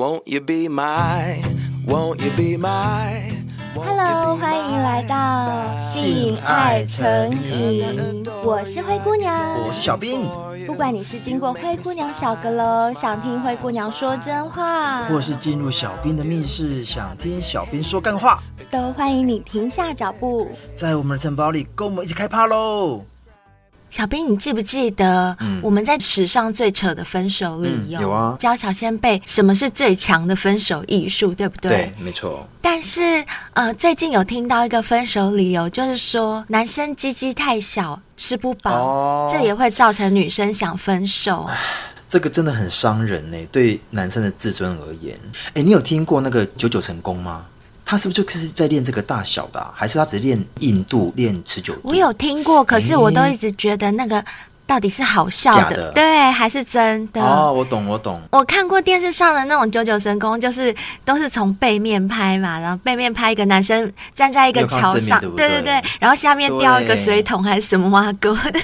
Won't you be my, won't you be my Hello，欢迎来到性爱成瘾，我是灰姑娘，我是小兵。不管你是经过灰姑娘小阁楼，想听灰姑娘说真话，或是进入小兵的密室，想听小兵说干话，都欢迎你停下脚步，在我们的城堡里跟我们一起开趴喽！小兵，你记不记得我们在史上最扯的分手理由？有啊，教小仙贝什么是最强的分手艺术，对不对？对，没错。但是呃，最近有听到一个分手理由，就是说男生鸡鸡太小，吃不饱，哦，这也会造成女生想分手。这个真的很伤人呢，对男生的自尊而言。哎，你有听过那个九九成功吗？他是不是就是在练这个大小的啊？还是他只练硬度、练持久度？我有听过，可是我都一直觉得那个。到底是好笑的，的对，还是真的？哦，我懂，我懂。我看过电视上的那种九九神功，就是都是从背面拍嘛，然后背面拍一个男生站在一个桥上，对，对对对，然后下面吊一个水桶还是什么挖沟的。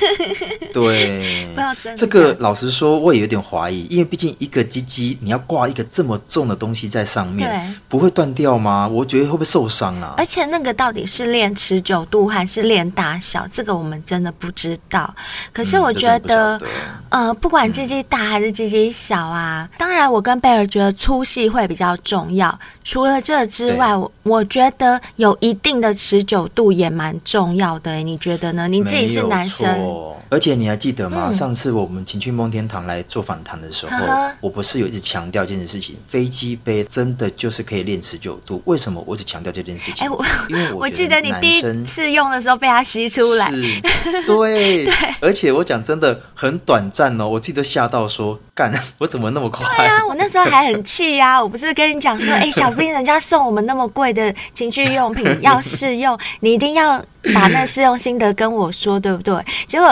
对，不要真的。这个老实说，我也有点怀疑，因为毕竟一个鸡鸡你要挂一个这么重的东西在上面，不会断掉吗？我觉得会不会受伤啊？而且那个到底是练持久度还是练大小，这个我们真的不知道。可是我。觉得，呃，不管鸡鸡大还是鸡鸡小啊，当然我跟贝尔觉得粗细会比较重要。除了这之外，我我觉得有一定的持久度也蛮重要的。你觉得呢？你自己是男生，而且你还记得吗？嗯、上次我们情趣梦天堂来做访谈的时候，我不是有一直强调这件事情？飞机杯真的就是可以练持久度。为什么我只强调这件事情？哎，我因为我，我记得你第一次用的时候被它吸出来，是 对，对，而且我讲真的很短暂哦，我记得吓到说。干，我怎么那么快？对啊，我那时候还很气呀、啊！我不是跟你讲说，哎、欸，小兵，人家送我们那么贵的情趣用品要试用，你一定要把那试用心得跟我说，对不对？结果，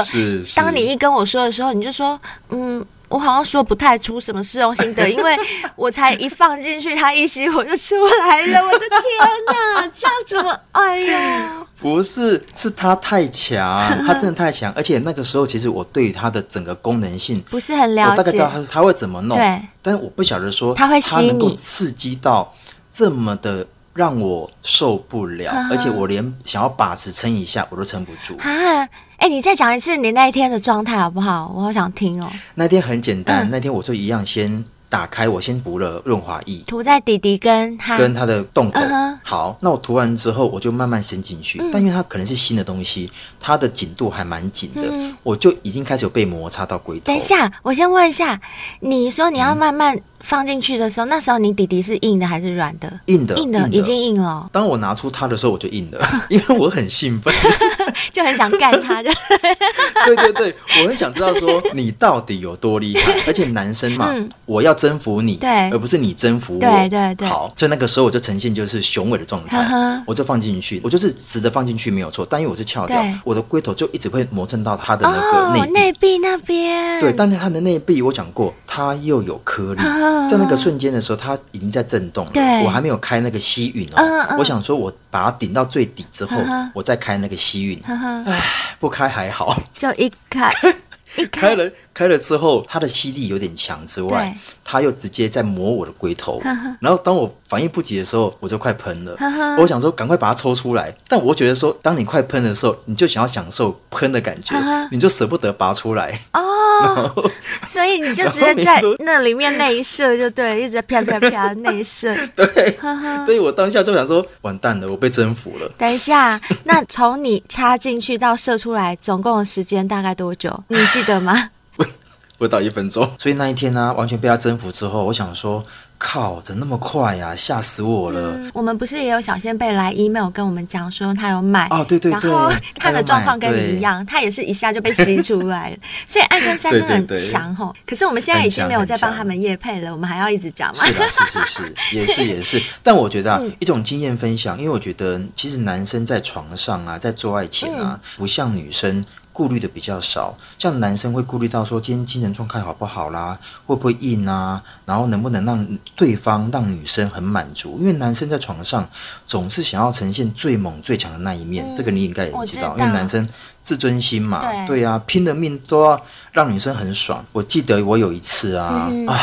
当你一跟我说的时候，你就说，嗯。我好像说不太出什么试用心得，因为我才一放进去，它一吸我就出来了。我的天哪，这样子我哎呀！不是，是它太强，它真的太强，而且那个时候其实我对它的整个功能性不是很了解，我大概知道它它会怎么弄，对，但是我不晓得说它会它能够刺激到这么的让我受不了，而且我连想要把持撑一下我都撑不住啊。哎、欸，你再讲一次你那一天的状态好不好？我好想听哦。那天很简单，嗯、那天我就一样先打开，我先补了润滑液，涂在弟弟跟他跟他的洞口。嗯、好，那我涂完之后，我就慢慢伸进去。嗯、但因为它可能是新的东西，它的紧度还蛮紧的，嗯、我就已经开始有被摩擦到龟头。等一下，我先问一下，你说你要慢慢、嗯。放进去的时候，那时候你弟弟是硬的还是软的？硬的，硬的，已经硬了。当我拿出它的时候，我就硬了，因为我很兴奋，就很想干它。就对对对，我很想知道说你到底有多厉害。而且男生嘛，嗯、我要征服你，对，而不是你征服我。对对对。好，所以那个时候我就呈现就是雄伟的状态，呵呵我就放进去，我就是直的放进去没有错。但因为我是翘掉，我的龟头就一直会磨蹭到它的那个内内壁那边。对，但是它的内壁我讲过，它又有颗粒，在那个瞬间。的时候，它已经在震动了。对，我还没有开那个吸吮哦。我想说，我把它顶到最底之后，我再开那个吸吮。唉，不开还好，就一开，一开，开了。开了之后，它的吸力有点强之外，它又直接在磨我的龟头。然后当我反应不及的时候，我就快喷了。我想说赶快把它抽出来，但我觉得说，当你快喷的时候，你就想要享受喷的感觉，你就舍不得拔出来。哦，所以你就直接在那里面内射，就对，一直啪啪啪 内射。对，所以我当下就想说，完蛋了，我被征服了。等一下，那从你插进去到射出来，总共的时间大概多久？你记得吗？不到一分钟，所以那一天呢、啊，完全被他征服之后，我想说，靠，怎么那么快呀、啊？吓死我了、嗯！我们不是也有小仙贝来 email 跟我们讲说他有买哦，对对对，然后他的状况跟你一样，他，也是一下就被吸出来了。所以爱跟三真的很强吼。可是我们现在已经没有在帮他们夜配了，我们还要一直讲吗？是的，是是是，也是也是。但我觉得啊，嗯、一种经验分享，因为我觉得其实男生在床上啊，在做爱前啊，嗯、不像女生。顾虑的比较少，像男生会顾虑到说今天精神状态好不好啦，会不会硬啊，然后能不能让对方让女生很满足？因为男生在床上总是想要呈现最猛最强的那一面，嗯、这个你应该也知道，因为男生自尊心嘛，对，对啊，拼了命都要让女生很爽。我记得我有一次啊，嗯、啊。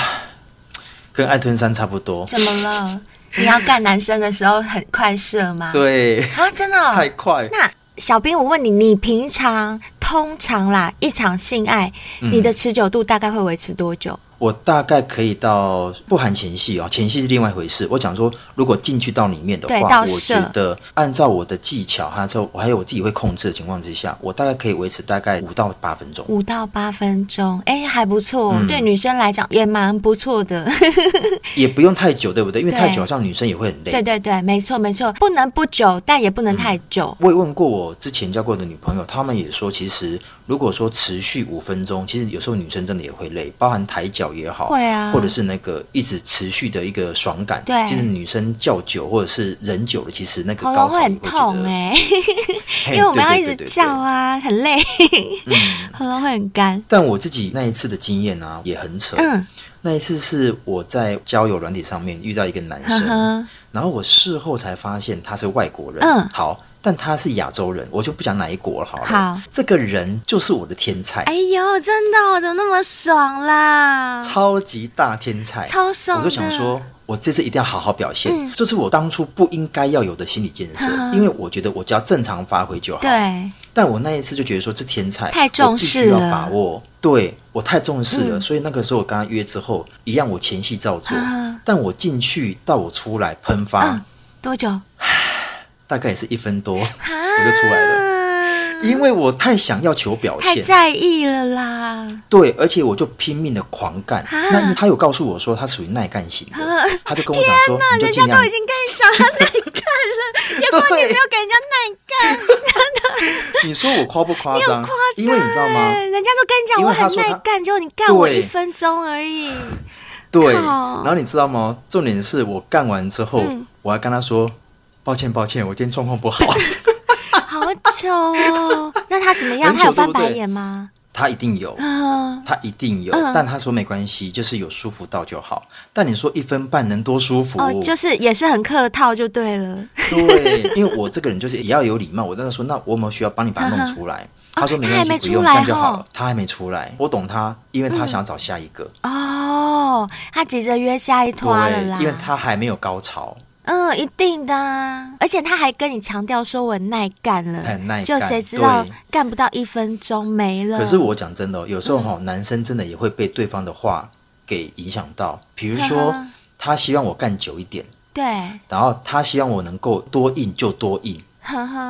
跟爱吞山差不多。怎么了？你要干男生的时候很快射吗？对啊，真的、哦、太快。那小兵，我问你，你平常通常啦，一场性爱，嗯、你的持久度大概会维持多久？我大概可以到不含前戏哦，前戏是另外一回事。我讲说，如果进去到里面的话，我觉得按照我的技巧，还有我还有我自己会控制的情况之下，我大概可以维持大概五到八分钟。五到八分钟，哎，还不错，嗯、对女生来讲也蛮不错的。也不用太久，对不对？因为太久，好像女生也会很累。对对对，没错没错，不能不久，但也不能太久。嗯、我也问过我之前交过的女朋友，她们也说，其实如果说持续五分钟，其实有时候女生真的也会累，包含抬脚也好，会啊，或者是那个一直持续的一个爽感，对，其实女生叫久或者是忍久了，其实那个高潮会很痛哎，因为我们要一直叫啊，很累，喉咙会很干。但我自己那一次的经验啊，也很扯。嗯，那一次是我在交友软体上面遇到一个男生，然后我事后才发现他是外国人。嗯，好。但他是亚洲人，我就不讲哪一国好了。好，这个人就是我的天才。哎呦，真的，我怎么那么爽啦？超级大天才，超爽！我就想说，我这次一定要好好表现。嗯，这是我当初不应该要有的心理建设，嗯，因为我觉得我只要正常发挥就好。对。但我那一次就觉得说，这天才太重视了，必须要把握。对，我太重视了，嗯，所以那个时候我跟他约之后，一样我前戏照做，嗯，但我进去到我出来喷发，嗯，多久？大概也是一分多，我就出来了，因为我太想要求表现，太在意了啦。对，而且我就拼命的狂干。那因为他有告诉我说他属于耐干型的，他就跟我讲说，天哪，人家都已经跟你讲他耐干了，结果你没有给人家耐干。你说我夸不夸张？因为你知道吗？人家都跟你讲我很耐干，结果你干我一分钟而已。对，然后你知道吗？重点是我干完之后，我还跟他说。抱歉，抱歉，我今天状况不好。好糗哦！那他怎么样？他有翻白眼吗？他一定有，他一定有。但他说没关系，就是有舒服到就好。但你说一分半能多舒服？哦，就是也是很客套就对了。对，因为我这个人就是也要有礼貌。我跟他说，那我有没有需要帮你把它弄出来？他说没关系，不用，这样就好了。他还没出来，我懂他，因为他想要找下一个。哦，他急着约下一团了啦，因为他还没有高潮。嗯，一定的，而且他还跟你强调说我耐干了，很耐干，就谁知道干不到一分钟没了。可是我讲真的，有时候哈，男生真的也会被对方的话给影响到。比如说，他希望我干久一点，对，然后他希望我能够多硬就多硬，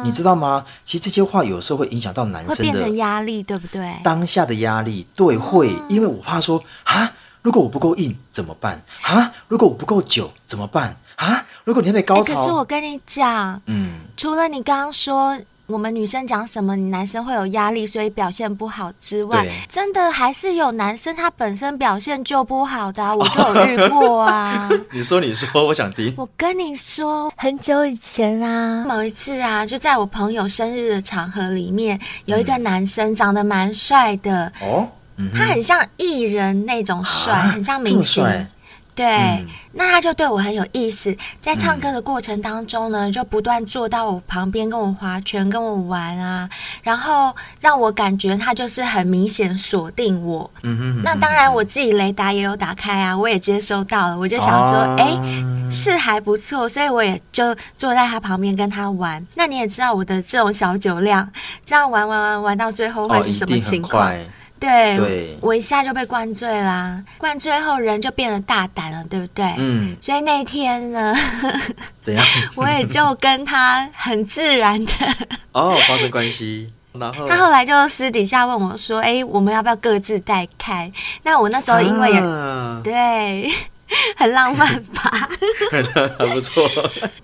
你知道吗？其实这些话有时候会影响到男生的压力，对不对？当下的压力，对，会，因为我怕说啊，如果我不够硬怎么办？啊，如果我不够久怎么办？啊！如果你还没高潮，可是我跟你讲，嗯，除了你刚刚说我们女生讲什么，你男生会有压力，所以表现不好之外，真的还是有男生他本身表现就不好的，啊，我就有遇过啊。你说，你说，我想听。我跟你说，很久以前啊，某一次啊，就在我朋友生日的场合里面，有一个男生长得蛮帅的哦，嗯、他很像艺人那种帅，啊、很像明星。对，嗯、那他就对我很有意思，在唱歌的过程当中呢，嗯、就不断坐到我旁边跟我划拳、跟我玩啊，然后让我感觉他就是很明显锁定我。嗯哼，哼，那当然我自己雷达也有打开啊，我也接收到了，我就想说，哎、啊，是还不错，所以我也就坐在他旁边跟他玩。那你也知道我的这种小酒量，这样玩玩玩玩到最后会是什么情况？哦对，对我一下就被灌醉啦，灌醉后人就变得大胆了，对不对？嗯。所以那天呢，怎样？我也就跟他很自然的哦发生关系，然后他后来就私底下问我说：“哎，我们要不要各自带开？”那我那时候因为也、啊、对。很浪漫吧？还不错。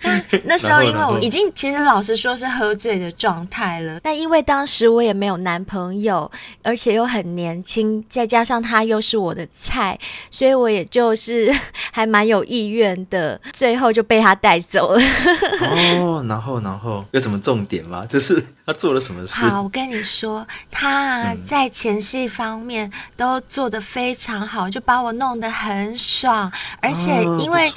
那那时候因为我已经其实老实说是喝醉的状态了，但因为当时我也没有男朋友，而且又很年轻，再加上他又是我的菜，所以我也就是 还蛮有意愿的，最后就被他带走了。哦，然后然后有什么重点吗？就是。他做了什么事？好，我跟你说，他在前戏方面都做得非常好，嗯、就把我弄得很爽，而且因为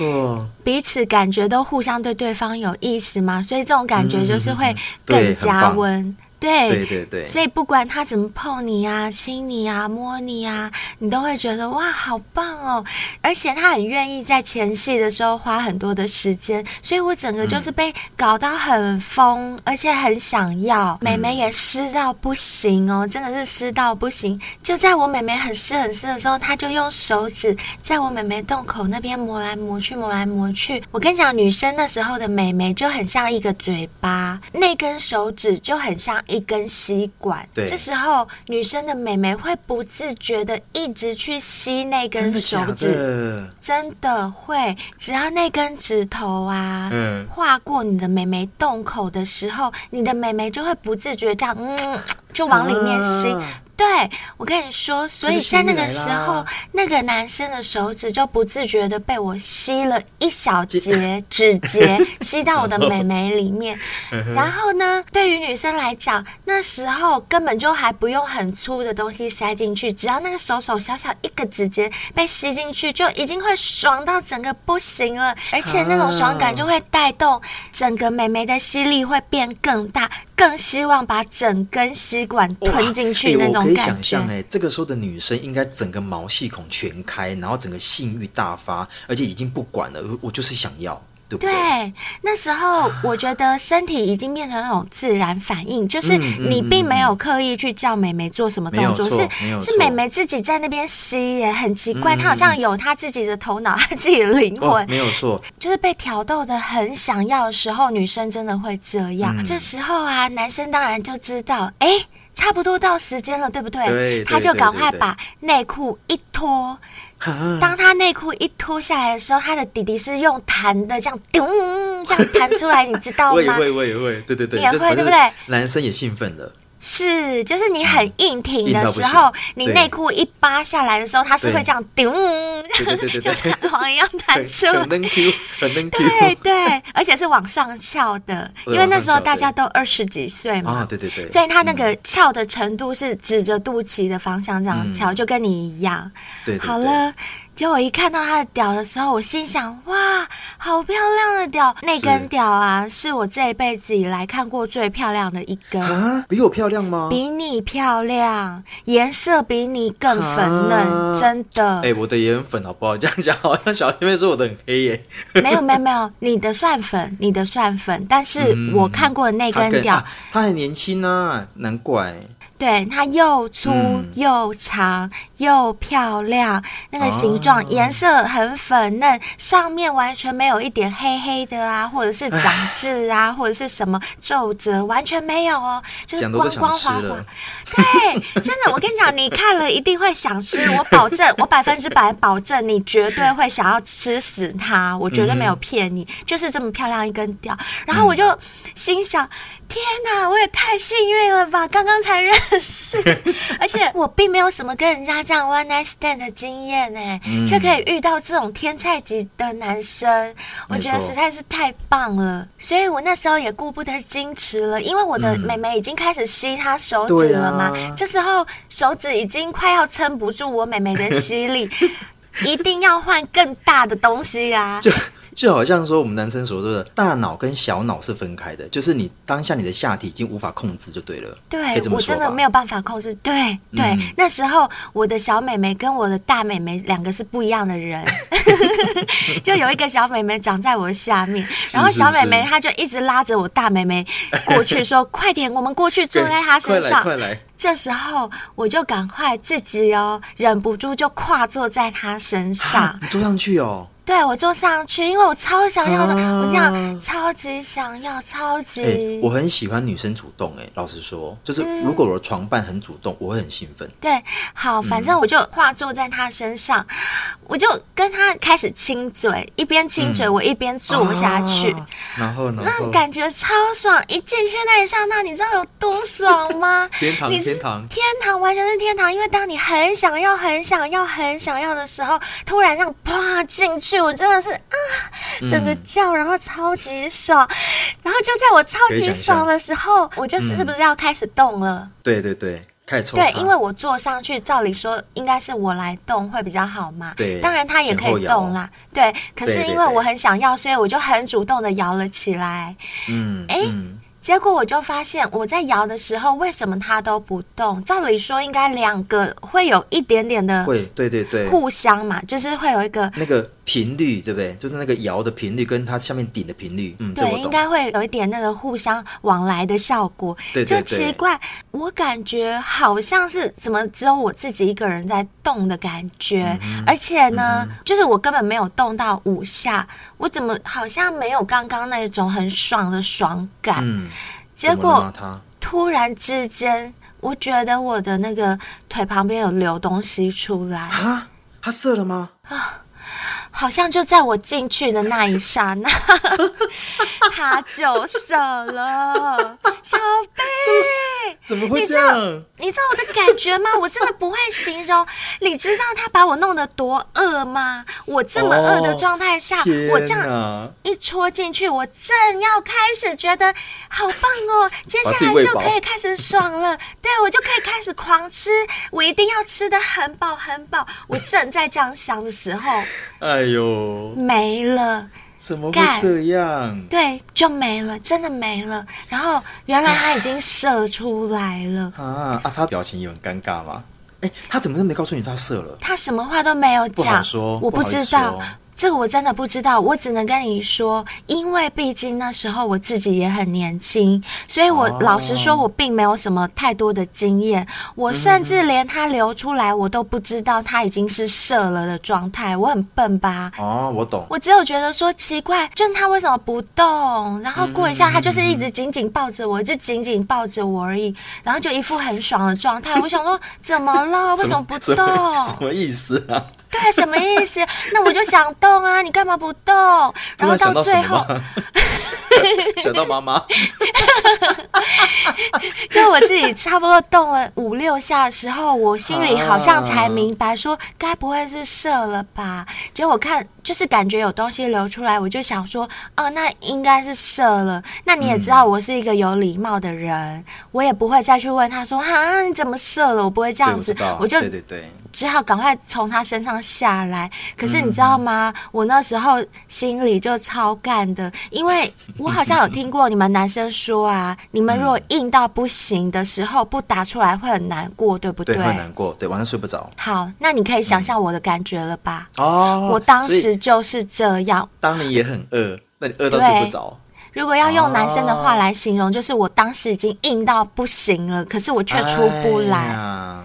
彼此感觉都互相对对方有意思嘛，所以这种感觉就是会更加温。嗯对对对对，所以不管他怎么碰你啊、亲你啊、摸你啊，你都会觉得哇，好棒哦！而且他很愿意在前戏的时候花很多的时间，所以我整个就是被搞到很疯，嗯、而且很想要。妹妹也湿到不行哦，真的是湿到不行。就在我妹妹很湿很湿的时候，他就用手指在我妹妹洞口那边磨来磨去、磨来磨去。我跟你讲，女生那时候的美眉就很像一个嘴巴，那根手指就很像。一根吸管，对，这时候女生的美眉会不自觉的一直去吸那根手指，真的，真的会，只要那根指头啊，嗯，划过你的美眉洞口的时候，你的美眉就会不自觉这样，嗯，就往里面吸。啊对，我跟你说，所以在那个时候，那个男生的手指就不自觉的被我吸了一小节指节，吸到我的美眉里面。然后呢，对于女生来讲，那时候根本就还不用很粗的东西塞进去，只要那个手手小小一个指节被吸进去，就已经会爽到整个不行了。而且那种爽感就会带动整个美眉的吸力会变更大。更希望把整根吸管吞进去那种感觉。我可以想象，哎，这个时候的女生应该整个毛细孔全开，然后整个性欲大发，而且已经不管了，我就是想要。对，对，对，那时候我觉得身体已经变成那种自然反应，就是你并没有刻意去叫美眉做什么动作，是是美眉自己在那边吸耶，很奇怪，她好像有她自己的头脑，她自己的灵魂，没有错，就是被挑逗的很想要的时候，女生真的会这样。这时候啊，男生当然就知道，哎，差不多到时间了，对不对？他就赶快把内裤一脱。当他内裤一脱下来的时候，他的弟弟是用弹的，这样咚这样弹出来，你知道吗？会会会，会，对对对，也会对不对？男生也兴奋了。是，就是你很硬挺的时候，你内裤一扒下来的时候，它是会这样咚，像弹簧一样弹出。来，很能 Q，很能 Q，对对，而且是往上翘的，因为那时候大家都二十几岁嘛，对对对，所以它那个翘的程度是指着肚脐的方向这样翘，就跟你一样。对，好了。结果我一看到他的屌的时候，我心想：哇，好漂亮的屌！那根屌啊，是我这一辈子以来看过最漂亮的一根。啊，比我漂亮吗？比你漂亮，颜色比你更粉嫩，真的。哎，我的也很粉，好不好？这样讲好像小妹妹说我的很黑耶。没有没有没有，你的算粉，你的算粉，但是我看过的那根屌，他很年轻啊，难怪。对，它又粗又长、嗯、又漂亮，那个形状、颜、哦、色很粉嫩，上面完全没有一点黑黑的啊，或者是长痣啊，或者是什么皱褶，完全没有哦，就是光光滑滑。对，真的，我跟你讲，你看了一定会想吃，我保证，我百分之百保证，你绝对会想要吃死它，我绝对没有骗你，嗯、就是这么漂亮一根屌，然后我就心想。天哪，我也太幸运了吧！刚刚才认识，而且我并没有什么跟人家这样 one night stand 的经验呢，却、嗯、可以遇到这种天菜级的男生，我觉得实在是太棒了。所以我那时候也顾不得矜持了，因为我的妹妹已经开始吸她手指了嘛。嗯啊、这时候手指已经快要撑不住我妹妹的吸力，一定要换更大的东西呀、啊。就就好像说我们男生所说的，大脑跟小脑是分开的，就是你当下你的下体已经无法控制就对了。对，我真的没有办法控制。对对，嗯、那时候我的小妹妹跟我的大妹妹两个是不一样的人，就有一个小妹妹长在我下面，然后小妹妹她就一直拉着我大妹妹过去 说：“快点，我们过去坐在她身上。”快来，快来。这时候我就赶快自己哦，忍不住就跨坐在他身上。你坐上去哦。对，我坐上去，因为我超想要的，啊、我这样超级想要，超级、欸。我很喜欢女生主动，哎，老实说，就是如果我的床伴很主动，嗯、我会很兴奋。对，好，反正我就跨坐在他身上，嗯、我就跟他开始亲嘴，一边亲嘴，我一边坐下去，然后呢，那感觉超爽，一进去那一刹那，你知道有多爽吗？天堂，天堂，天堂，完全是天堂，因为当你很想要、很想要、很想要的时候，突然这样啪进去。我真的是啊，整个叫，然后超级爽，嗯、然后就在我超级爽的时候，我就是是不是要开始动了？嗯、对对对，开始抽。对，因为我坐上去，照理说应该是我来动会比较好嘛。对，当然他也可以动啦。对，可是因为我很想要，所以我就很主动的摇了起来。嗯，哎。结果我就发现，我在摇的时候，为什么他都不动？照理说，应该两个会有一点点的，会，对对对，互相嘛，就是会有一个那个频率，对不对？就是那个摇的频率跟它下面顶的频率，嗯，对，应该会有一点那个互相往来的效果。对对对，就奇怪，我感觉好像是怎么只有我自己一个人在动的感觉，嗯、而且呢、嗯，就是我根本没有动到五下，我怎么好像没有刚刚那种很爽的爽感？嗯结果突然之间，我觉得我的那个腿旁边有流东西出来啊！他射了吗？啊，好像就在我进去的那一刹那，他就射了，小贝，怎么会这样？你知道我的感觉吗？我真的不会形容。你知道他把我弄得多饿吗？我这么饿的状态下，我这样一戳进去，我正要开始觉得好棒哦，接下来就可以开始爽了。对，我就可以开始狂吃，我一定要吃得很饱很饱。我正在这样想的时候，哎呦，没了。怎么会这样？对，就没了，真的没了。然后原来他已经射出来了啊啊！他表情也很尴尬吗？哎，他怎么都没告诉你他射了？他什么话都没有讲，我不知道。这个我真的不知道，我只能跟你说，因为毕竟那时候我自己也很年轻，所以我老实说，我并没有什么太多的经验，我甚至连它流出来我都不知道它已经是射了的状态，我很笨吧？哦，我懂。我只有觉得说奇怪，就是他为什么不动？然后过一下，它就是一直紧紧抱着我，就紧紧抱着我而已，然后就一副很爽的状态。我想说，怎么了？为什么不动？什么意思啊？对，什么意思？那我就想动啊，你干嘛不动？然后到最后，想到妈妈，就我自己差不多动了五六下的时候，我心里好像才明白说，该不会是射了吧？结果我看就是感觉有东西流出来，我就想说，哦，那应该是射了。那你也知道，我是一个有礼貌的人，我也不会再去问他说，啊，你怎么射了？我不会这样子，我就对对对。只好赶快从他身上下来。可是你知道吗？嗯、我那时候心里就超干的，因为 我好像有听过你们男生说啊，你们如果硬到不行的时候不打出来会很难过，对不对？对，会难过，对，晚上睡不着。好，那你可以想象我的感觉了吧？哦，我当时就是这样。当你也很饿，那你饿到睡不着。如果要用男生的话来形容，就是我当时已经硬到不行了，可是我却出不来。哎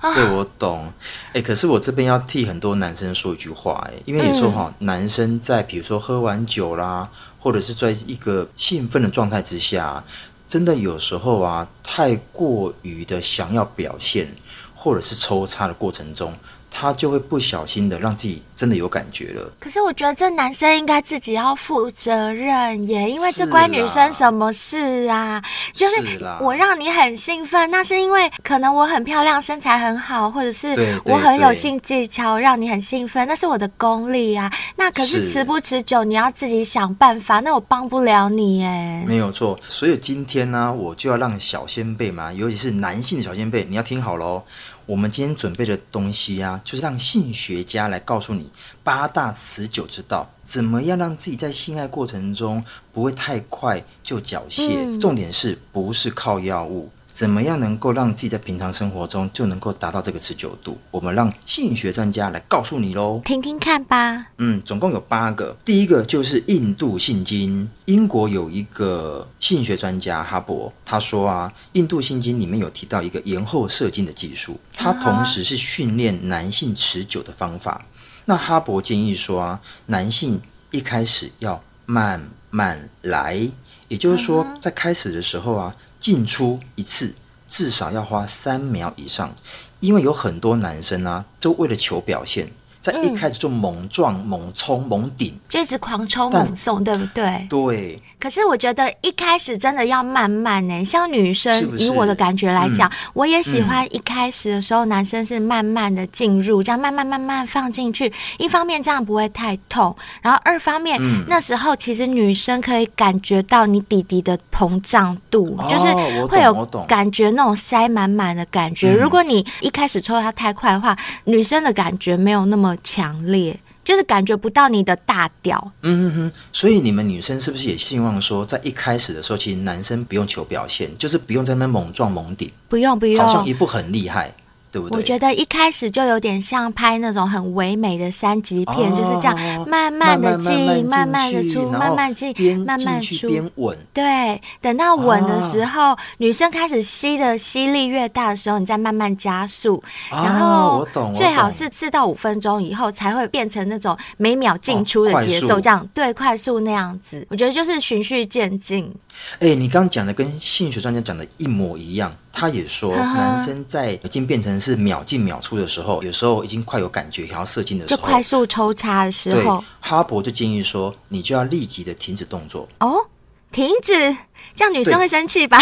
这我懂，哎、欸，可是我这边要替很多男生说一句话，哎，因为有时候哈，男生在比如说喝完酒啦，或者是在一个兴奋的状态之下，真的有时候啊，太过于的想要表现，或者是抽插的过程中。他就会不小心的让自己真的有感觉了。可是我觉得这男生应该自己要负责任耶，因为这关女生什么事啊？就是我让你很兴奋，那是因为可能我很漂亮，身材很好，或者是我很有性技巧，让你很兴奋，那是我的功力啊。那可是持不持久，你要自己想办法。那我帮不了你耶。没有错，所以今天呢，我就要让小仙贝嘛，尤其是男性的小仙贝，你要听好喽。我们今天准备的东西啊，就是让性学家来告诉你八大持久之道，怎么样让自己在性爱过程中不会太快就缴械。嗯。重点是不是靠药物？怎么样能够让自己在平常生活中就能够达到这个持久度？我们让性学专家来告诉你喽，听听看吧。嗯，总共有八个。第一个就是印度性经。英国有一个性学专家哈勃，他说啊，印度性经里面有提到一个延后射精的技术，它同时是训练男性持久的方法。那哈勃建议说啊，男性一开始要慢慢来，也就是说，在开始的时候啊。进出一次至少要花三秒以上，因为有很多男生啊，都为了求表现。在一开始就猛撞、嗯、猛冲、猛顶，就一直狂抽猛送，对不对？对。可是我觉得一开始真的要慢慢呢。像女生是是，以我的感觉来讲、嗯，我也喜欢一开始的时候，男生是慢慢的进入，这样慢慢慢慢放进去。一方面这样不会太痛，然后二方面、嗯、那时候其实女生可以感觉到你弟弟的膨胀度、哦，就是会有感觉那种塞满满的感觉。如果你一开始抽它太快的话，女生的感觉没有那么。强烈，就是感觉不到你的大屌。嗯哼哼，所以你们女生是不是也希望说，在一开始的时候，其实男生不用求表现，就是不用在那边猛撞猛顶，不用不用，好像一副很厉害。对不对？我觉得一开始就有点像拍那种很唯美的三级片，哦、就是这样慢慢的进，慢慢的出，慢慢进，慢慢出，边稳。对，等到稳的时候，哦、女生开始吸的吸力越大的时候，你再慢慢加速，哦、然后最好是四到五分钟以后才会变成那种每秒进出的节奏，这样、哦、对，快速那样子。我觉得就是循序渐进。哎，你刚刚讲的跟性学专家讲的一模一样。他也说，男生在已经变成是秒进秒出的时候，有时候已经快有感觉，想要射精的时候，就快速抽插的时候，哈勃就建议说，你就要立即的停止动作。哦，停止，这样女生会生气吧？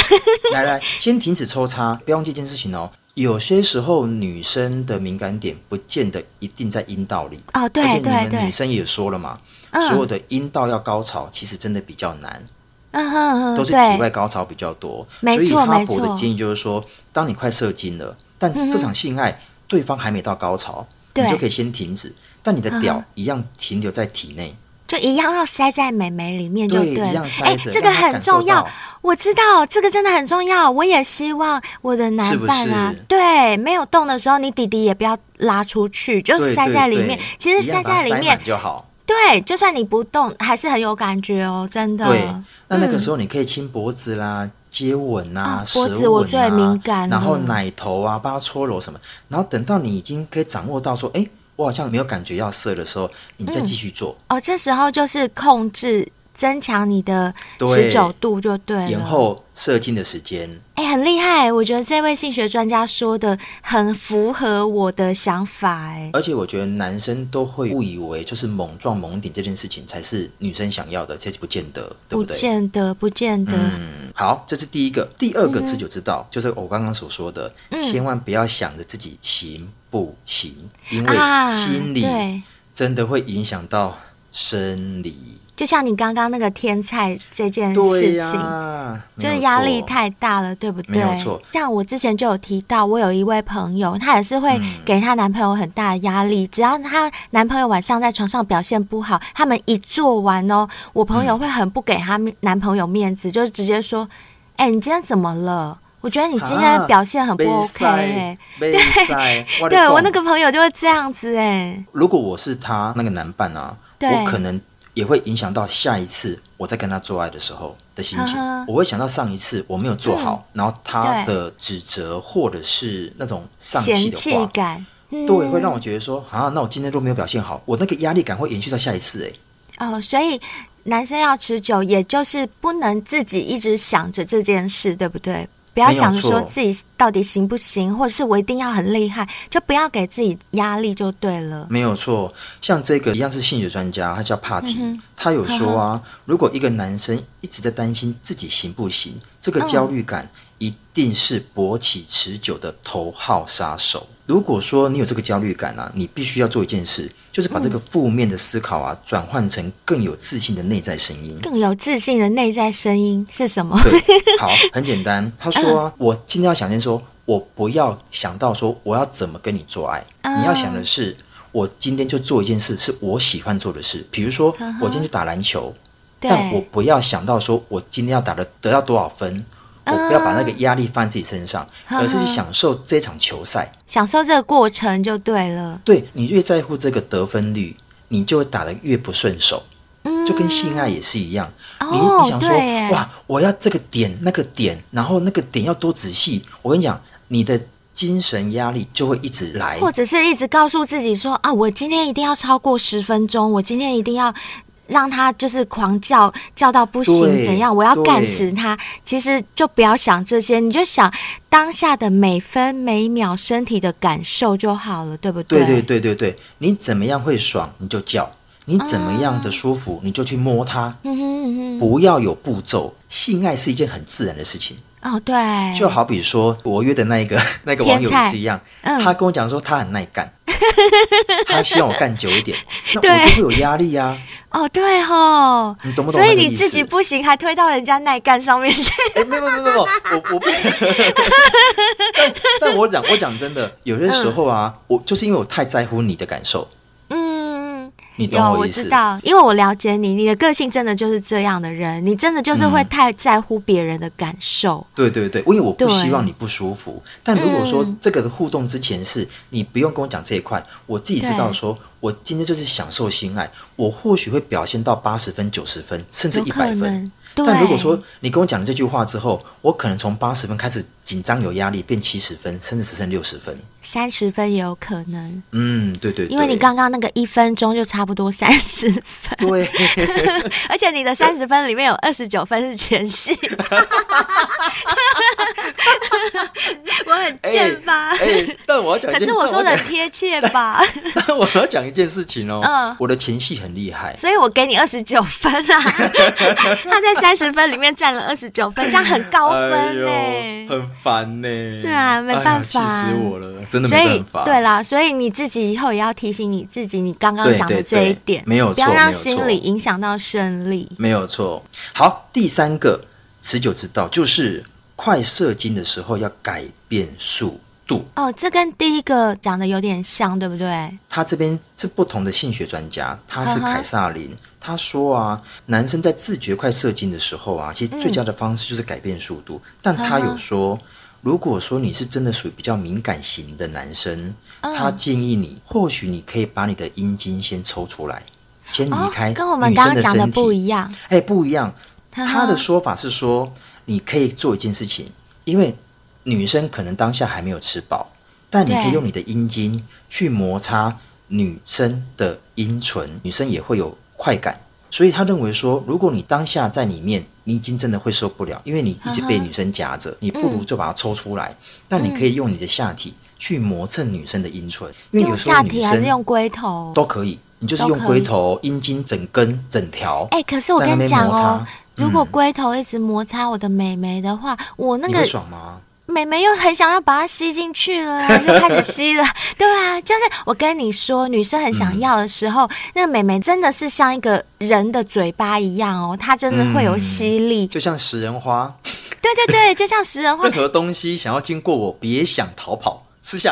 来来，先停止抽插，不要忘记一件事情哦。有些时候女生的敏感点不见得一定在阴道里。哦，对对对，而且你们女生也说了嘛，所有的阴道要高潮，其实真的比较难。都是体外高潮比较多，所以哈勃的建议就是说，当你快射精了，但这场性爱对方还没到高潮，你就可以先停止，但你的屌一样停留在体内，就一样要塞在美眉里面，就对，一样塞着。这个很重要，我知道这个真的很重要，我也希望我的男伴啊，对，没有动的时候，你弟弟也不要拉出去，就塞在里面，其实塞在里面就好。对，就算你不动，还是很有感觉哦，真的。对，那那个时候你可以亲脖子啦、嗯、接吻啊、舌吻啊，脖子我最敏感，然后奶头啊，帮他搓揉什么，然后等到你已经可以掌握到说，哎，我好像没有感觉要射的时候，你再继续做。嗯、哦，这时候就是控制。增强你的持久度就对了。延后射精的时间，哎、欸，很厉害！我觉得这位性学专家说的很符合我的想法，哎。而且我觉得男生都会误以为就是猛撞猛顶这件事情才是女生想要的，其实不见得，对不对？不见得，不见得。嗯，好，这是第一个。第二个持久之道，嗯、就是我刚刚所说的，嗯、千万不要想着自己行不行，因为心理真的会影响到生理。就像你刚刚那个天菜这件事情，啊、就是压力太大了，对不对？没有错。像我之前就有提到，我有一位朋友，她也是会给她男朋友很大的压力。嗯、只要她男朋友晚上在床上表现不好，他们一做完哦，我朋友会很不给她男朋友面子，嗯、就是直接说：“哎、欸，你今天怎么了？我觉得你今天表现很不 OK、欸。”对，对我那个朋友就会这样子哎、欸。如果我是他那个男伴啊，对我可能。也会影响到下一次我在跟他做爱的时候的心情。呵呵，我会想到上一次我没有做好，嗯、然后他的指责或者是那种丧气的话，感嗯、对，会让我觉得说啊，那我今天都没有表现好，我那个压力感会延续到下一次。哎，哦，所以男生要持久，也就是不能自己一直想着这件事，对不对？不要想着说自己到底行不行，或者是我一定要很厉害，就不要给自己压力就对了。没有错，像这个一样是性学专家，他叫帕提，嗯、他有说啊，如果一个男生一直在担心自己行不行，这个焦虑感一定是勃起持久的头号杀手。如果说你有这个焦虑感啊，你必须要做一件事，就是把这个负面的思考啊，转换成更有自信的内在声音。更有自信的内在声音是什么？对，好，很简单。他说啊，我今天要想先说，我不要想到说我要怎么跟你做爱。你要想的是，我今天就做一件事，是我喜欢做的事。比如说，我今天去打篮球，但我不要想到说我今天要打的得到多少分。我不要把那个压力放在自己身上，嗯、而是去享受这场球赛，享受这个过程就对了。对，你越在乎这个得分率，你就会打得越不顺手。嗯，就跟性爱也是一样。哦、你你想说耶哇，我要这个点那个点，然后那个点要多仔细。我跟你讲，你的精神压力就会一直来，或者是一直告诉自己说啊，我今天一定要超过十分钟，我今天一定要。让他就是狂叫叫到不行，怎样？我要干死他。其实就不要想这些，你就想当下的每分每秒身体的感受就好了，对不对？对对对对对，你怎么样会爽你就叫，你怎么样的舒服你就去摸它，不要有步骤。性爱是一件很自然的事情。哦，对，就好比说我约的那一个 那个网友也是一样，嗯、他跟我讲说他很耐干，他希望我干久一点，那我就会有压力呀、啊。哦，对吼，你懂不懂？所以你自己不行，还推到人家耐干上面去？哎，没有没有没有，我我不。但但我讲我讲真的，有些时候啊，嗯、我就是因为我太在乎你的感受。你懂我意思？有，我知道，因为我了解你，你的个性真的就是这样的人，你真的就是会太在乎别人的感受。嗯、对对对，因为我不希望你不舒服。但如果说这个的互动之前是、嗯、你不用跟我讲这一块，我自己知道说，我今天就是享受性爱，我或许会表现到八十分、九十分，甚至一百分。但如果说你跟我讲了这句话之后，我可能从八十分开始紧张有压力，变七十分，甚至只剩六十分，三十分也有可能。嗯，对对，对，因为你刚刚那个一分钟就差不多三十分，对，而且你的三十分里面有二十九分是前戏，我很贱吧？哎、欸欸，但我要讲，可是我说的贴切吧？但我要讲一件事情哦，嗯，我的前戏很厉害，所以我给你二十九分啊，他在。三十分里面占了二十九分，这样很高分呢、欸哎，很烦呢、欸。对啊，没办法，气、哎、死我了，真的没办法。对啦，所以你自己以后也要提醒你自己，你刚刚讲的这一点，没有错，不要让心理影响到生理。没有错。好，第三个持久之道就是快射精的时候要改变速度。哦，这跟第一个讲的有点像，对不对？他这边是不同的性学专家，他是凯撒琳。Uh-huh. 他说啊，男生在自觉快射精的时候啊，其实最佳的方式就是改变速度。嗯、但他有说，如果说你是真的属于比较敏感型的男生，嗯、他建议你，或许你可以把你的阴茎先抽出来，先离开。跟我们刚刚讲的不一样。哎，不一样。他的说法是说，你可以做一件事情，因为女生可能当下还没有吃饱，但你可以用你的阴茎去摩擦女生的阴唇，女生也会有。快感，所以他认为说，如果你当下在里面，你已经真的会受不了，因为你一直被女生夹着，你不如就把它抽出来。那、嗯、你可以用你的下体去磨蹭女生的阴唇，因为有时候女生用下体还是用龟头都可以，你就是用龟头、阴茎整根整条。哎、欸，可是我跟你讲哦，如果龟头一直摩擦我的美眉的话，我那个爽吗？妹妹又很想要把它吸进去了，又开始吸了，对啊，就是我跟你说，女生很想要的时候，嗯、那个妹妹真的是像一个人的嘴巴一样哦，她真的会有吸力，嗯、就像食人花。对对对，就像食人花。任何东西想要经过我，别想逃跑，吃下。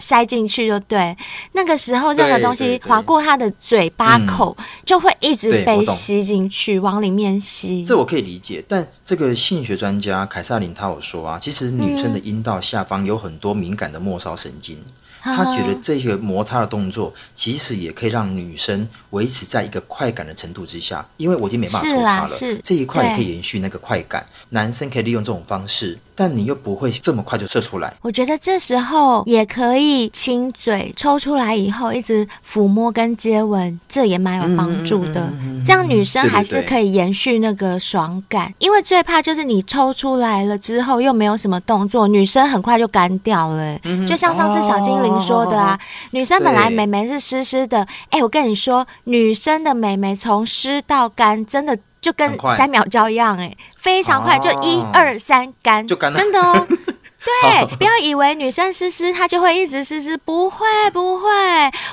塞进去就对，那个时候任何东西划过他的嘴巴口，就会一直被吸进去，往里面吸。这我可以理解，但这个性学专家凯撒琳他有说啊，其实女生的阴道下方有很多敏感的末梢神经。他觉得这个摩擦的动作，其实也可以让女生维持在一个快感的程度之下，因为我已经没办法抽插了，这一块也可以延续那个快感。男生可以利用这种方式，但你又不会这么快就射出来。我觉得这时候也可以亲嘴，抽出来以后一直抚摸跟接吻，这也蛮有帮助的。这样女生还是可以延续那个爽感，对对对。因为最怕就是你抽出来了之后又没有什么动作，女生很快就干掉了。嗯，就像上次小精灵。说的啊，女生本来美眉是湿湿的，哎、欸，我跟你说，女生的美眉从湿到干，真的就跟三秒胶一样、欸，哎，非常快，就一二三干，就干，真的哦。对，不要以为女生湿湿她就会一直湿湿，不会不会。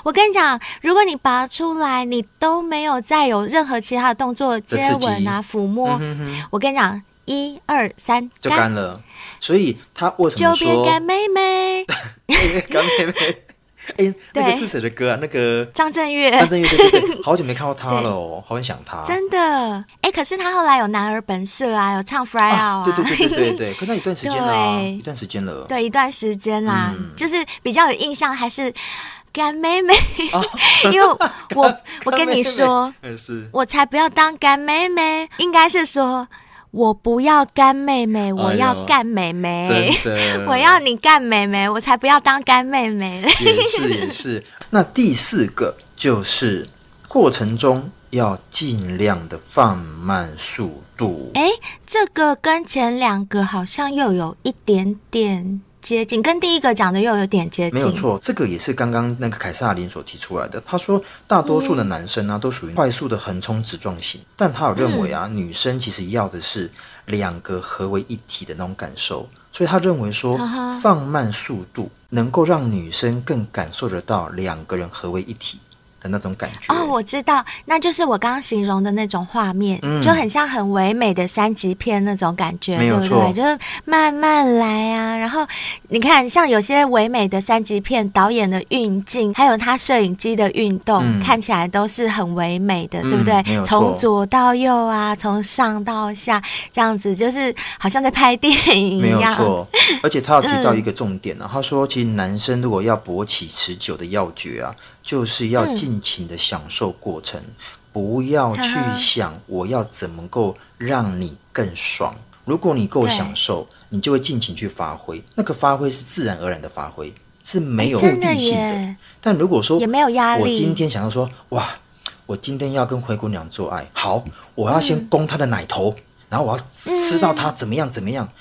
我跟你讲，如果你拔出来，你都没有再有任何其他的动作，接吻啊、抚摸，我跟你讲，一二三，就干了。所以她为什么说就变干妹妹？干妹妹，哎、欸，那个是谁的歌啊？那个张震岳，张震岳，对对对，好久没看到他了哦，好很想他。真的，哎、欸，可是他后来有男儿本色啊，有唱 Fly Out 啊，对对对对对对，跟他 一段时间了，一段时间了，对，一段时间啦、嗯，就是比较有印象还是干妹妹，哦、因为我我跟你说我才不要当干妹妹，应该是说。我不要干妹妹，我要干妹妹。哎、我要你干妹妹，我才不要当干妹妹。也是也是。那第四个就是过程中要尽量的放慢速度。哎，这个跟前两个好像又有一点点。接近跟第一个讲的又有点接近，没有错，这个也是刚刚那个凯撒琳所提出来的。他说，大多数的男生呢、啊、都属于快速的横冲直撞型，但他有认为啊、嗯，女生其实要的是两个合为一体的那种感受，所以他认为说放慢速度能够让女生更感受得到两个人合为一体。的那种感觉。哦，我知道，那就是我刚刚形容的那种画面，嗯、就很像很唯美的三级片那种感觉，没有错，对不对？就是慢慢来啊。然后你看，像有些唯美的三级片，导演的运镜，还有他摄影机的运动，嗯、看起来都是很唯美的，嗯、对不对？从左到右啊，从上到下，这样子就是好像在拍电影一样。没有错，而且他要提到一个重点呢、他说，其实男生如果要勃起持久的要诀啊。就是要尽情的享受过程，嗯、不要去想我要怎么够让你更爽。如果你够享受，你就会尽情去发挥。那个发挥是自然而然的发挥，是没有目的性的。的但如果说也没有压力，我今天想要说，哇，我今天要跟灰姑娘做爱，好，我要先攻她的奶头，嗯、然后我要吃到她怎么样怎么样，嗯、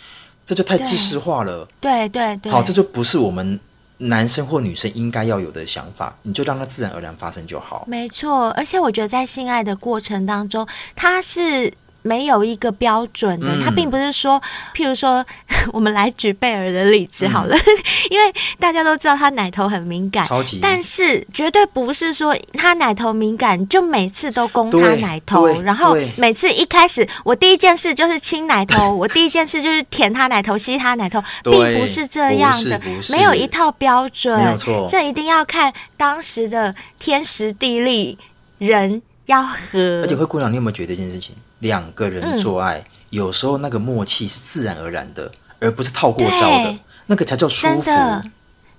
这就太自私化了。对对对，好，这就不是我们。男生或女生应该要有的想法，你就让它自然而然发生就好。没错，而且我觉得在性爱的过程当中，它是。没有一个标准的，他并不是说，譬如说，我们来举贝尔的例子好了，因为大家都知道他奶头很敏感，超级，但是绝对不是说他奶头敏感就每次都攻他奶头，然后每次一开始我第一件事就是亲奶头，我第一件事就是舔他奶头、吸他奶头，并不是这样的，没有一套标准，没有错，这一定要看当时的天时地利人要和。而且灰姑娘，你有没有觉得这件事情？两个人做爱，嗯、有时候那个默契是自然而然的，而不是套过招的，那个才叫舒服，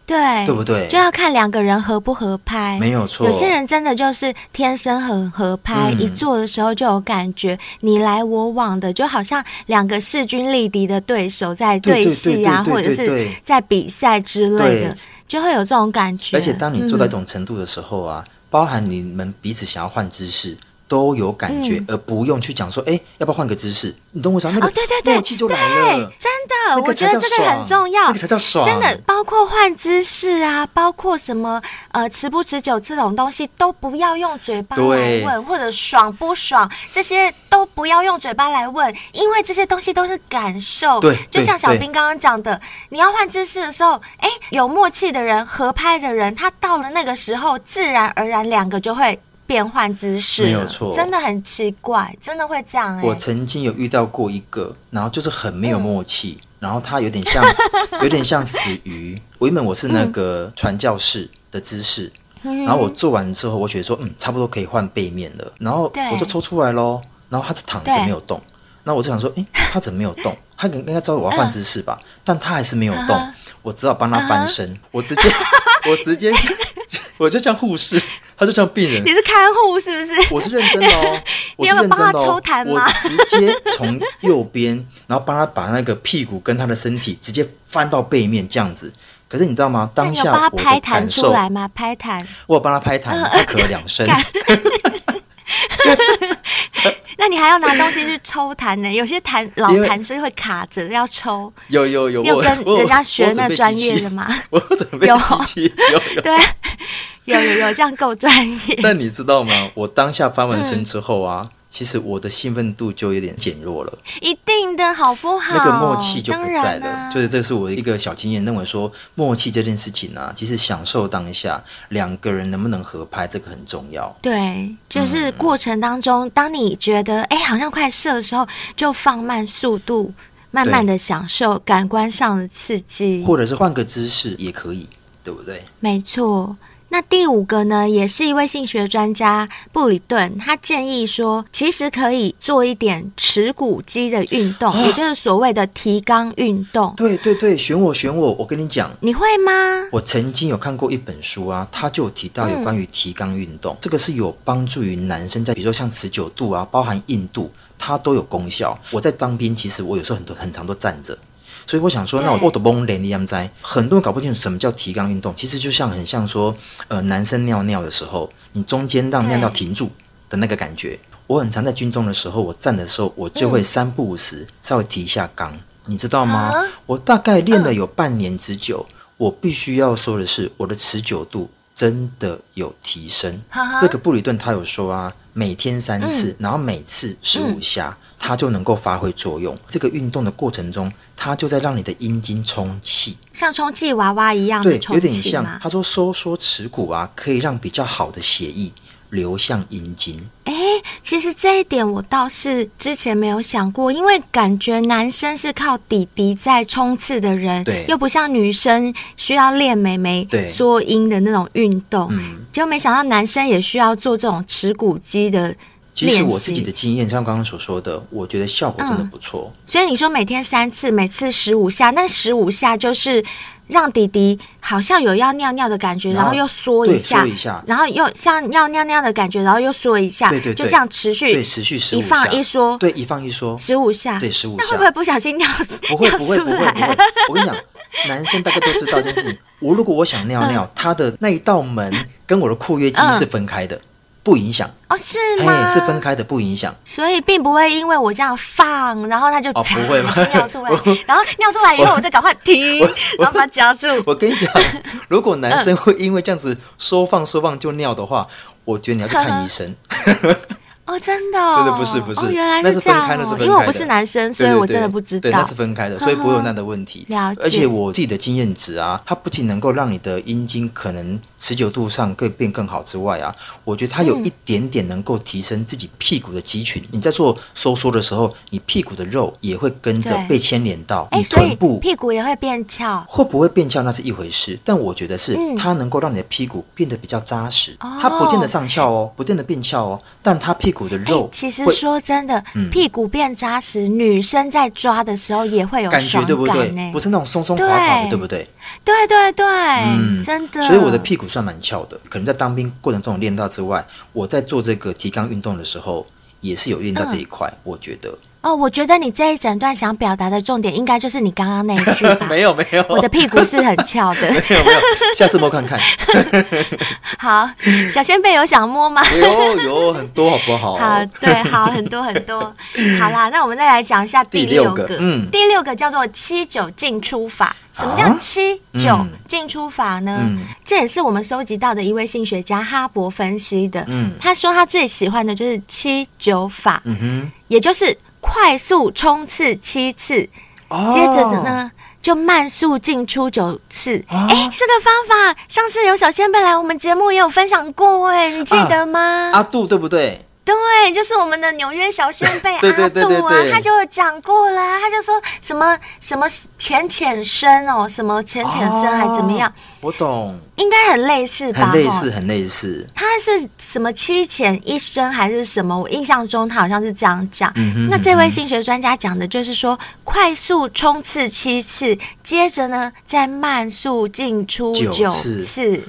对，对不对？就要看两个人合不合拍，没有错。有些人真的就是天生很合拍，嗯、一做的时候就有感觉，你来我往的，就好像两个势均力敌的对手在对戏啊，或者是在比赛之类的，就会有这种感觉。而且当你做到一种程度的时候啊，嗯、包含你们彼此想要换姿势。都有感觉，而不用去讲说，哎，要不要换个姿势？你懂我讲那个默契就来了。真的，我觉得这个很重要，那个才叫爽。真的，包括换姿势啊，包括什么呃持不持久这种东西，都不要用嘴巴来问，或者爽不爽这些都不要用嘴巴来问，因为这些东西都是感受。对，就像小兵刚刚讲的，你要换姿势的时候，哎，有默契的人、合拍的人，他到了那个时候，自然而然两个就会。变换姿势，没有错，真的很奇怪，真的会这样、欸。我曾经有遇到过一个，然后就是很没有默契，嗯、然后他有点像，有点像死鱼。我原本我是那个传教士的姿势，嗯、然后我做完之后，我觉得说，嗯，差不多可以换背面了，然后我就抽出来喽，然后他就躺着没有动，那我就想说，哎，他怎么没有动？他应该知道我要换姿势吧？嗯、但他还是没有动，嗯、我只好帮他翻身，嗯、我直接，我直接。我就像护士，他就像病人。你是看护是不是？我是认真的哦。你有没有帮他抽痰吗？我直接从右边，然后帮他把那个屁股跟他的身体直接翻到背面这样子。可是你知道吗？当下我的感受。出来吗？拍痰。我有帮他拍痰，他咳了两声。那你还要拿东西去抽痰呢？有些痰老痰是会卡着要抽。有有有，有跟人家学那专业的吗？我准备机器，有有对，有 有有，这样够专业。但你知道吗？我当下翻完身之后啊。其实我的兴奋度就有点减弱了，一定的好不好？那个默契就不在了。啊、就是这是我的一个小经验，认为说默契这件事情呢、啊，其实享受当下两个人能不能合拍，这个很重要。对，就是过程当中，嗯、当你觉得哎好像快射的时候，就放慢速度，慢慢的享受感官上的刺激，或者是换个姿势也可以，对不对？没错。那第五个呢，也是一位性学专家布里顿，他建议说，其实可以做一点耻骨肌的运动，啊、也就是所谓的提肛运动。对对对，选我选我，我跟你讲，你会吗？我曾经有看过一本书啊，他就有提到有关于提肛运动，嗯、这个是有帮助于男生在，比如说像持久度啊，包含硬度，它都有功效。我在当兵，其实我有时候很多很常都站着。所以我想说，那我我都懵连你样在，很多人搞不清楚什么叫提肛运动。其实就像很像说，呃，男生尿尿的时候，你中间让尿尿停住的那个感觉。我很常在军中的时候，我站的时候，我就会三步五时稍微提一下肛，你知道吗？我大概练了有半年之久，我必须要说的是，我的持久度真的有提升。这个布里顿他有说啊，每天三次，嗯、然后每次十五下，它、嗯、就能够发挥作用。这个运动的过程中，它就在让你的阴茎充气，像充气娃娃一样对，有点像。他说收缩耻骨啊，可以让比较好的血液流向阴茎。哎，其实这一点我倒是之前没有想过，因为感觉男生是靠底底在冲刺的人，对，又不像女生需要练美眉缩阴的那种运动，嗯，就没想到男生也需要做这种耻骨肌的。其实我自己的经验，像刚刚所说的，我觉得效果真的不错。嗯，所以你说每天三次，每次十五下，那十五下就是。让弟弟好像有要尿尿的感觉，然后，又缩一下，缩一下，然后又像要尿尿的感觉，然后又缩一下，对对。对，就这样持续，对，持续十五下，一放一缩，对，一放一缩，十五下，对，十五下，那会不会不小心尿？不会不会不会不会，我跟你讲，男生大概都知道这件事情。我如果我想尿尿，他的那一道门跟我的括约肌是分开的。嗯不影响哦，是吗？是分开的，不影响，所以并不会因为我这样放，然后他就哦不会 尿出来，然后尿出来以后我再赶快停，然后把它夹住。我跟你讲，如果男生会因为这样子说放说放就尿的话，我觉得你要去看医生。哦，真的、哦，真的不是不是，哦、原来是这样、哦、那是分开，的是分开的，因为我不是男生，所以我真的不知道。对，那是分开的，所以不会有那样的问题。了解。而且我自己的经验值啊，它不仅能够让你的阴茎可能持久度上更变更好之外啊，我觉得它有一点点能够提升自己屁股的肌群。嗯、你在做收缩的时候，你屁股的肉也会跟着被牵连到，你臀部屁股也会变翘。会不会变翘那是一回事，但我觉得是它能够让你的屁股变得比较扎实。嗯、它不见得上翘哦，不见得变翘哦，但它屁股的肉其实。说真的，嗯、屁股变扎实，女生在抓的时候也会有感觉，对不对？不是那种松松垮垮的，对不对？对对对，嗯，真的。所以我的屁股算蛮翘的，可能在当兵过程中练到之外，我在做这个提肛运动的时候，也是有练到这一块，嗯、我觉得。哦，我觉得你这一整段想表达的重点，应该就是你刚刚那一句吧？没 有没有，我的屁股是很翘的。没有没有，下次摸看看。好，小仙贝有想摸吗？有有很多，好不好？好，对，好很多很多。好啦，那我们再来讲一下第六个。第六个，嗯，第六个叫做七九进出法。什么叫七九进出法呢？嗯、这也是我们收集到的一位性学家哈勃分析的。嗯，他说他最喜欢的就是七九法。嗯哼，也就是。快速冲刺七次，哦、接着的呢就慢速进出九次。哎、哦，这个方法上次有小仙贝来我们节目也有分享过，哎，你记得吗？啊、阿杜对不对？对，就是我们的纽约小仙贝 阿杜啊，他就讲过啦，他就说什么什么浅浅深哦，什么浅浅深还怎么样？哦、我懂，应该很类似吧？很类似，很类似。他是什么七浅一深还是什么？我印象中他好像是这样讲。那这位心学专家讲的就是说，快速冲刺七次，接着呢再慢速进出九次。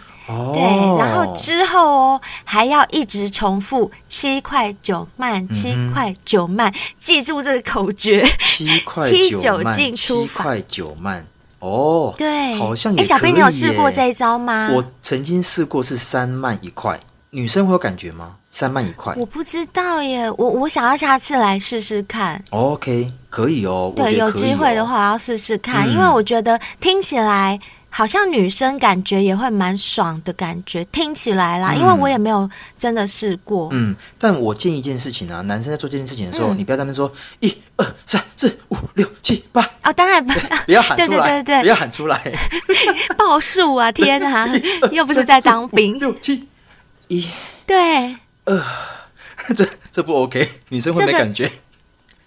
对，然后之后哦，还要一直重复七块九慢，七块九慢，记住这个口诀：七快九慢，七块九慢。哦，对，好像也。哎，小兵，你有试过这一招吗？我曾经试过，是三慢一快。女生会有感觉吗？三慢一快？我不知道耶，我我想要下次来试试看。OK，可以哦。对，有机会的话要试试看，因为我觉得听起来。好像女生感觉也会蛮爽的感觉，听起来啦，嗯、因为我也没有真的试过。嗯，但我建议一件事情啊，男生在做这件事情的时候，嗯、你不要在那边说一二三四五六七八哦，当然不要，不要喊出来，对对对对，不要喊出来，报数啊！天啊，又不是在当兵。六七一，对，呃，这这不 OK，女生会没感觉。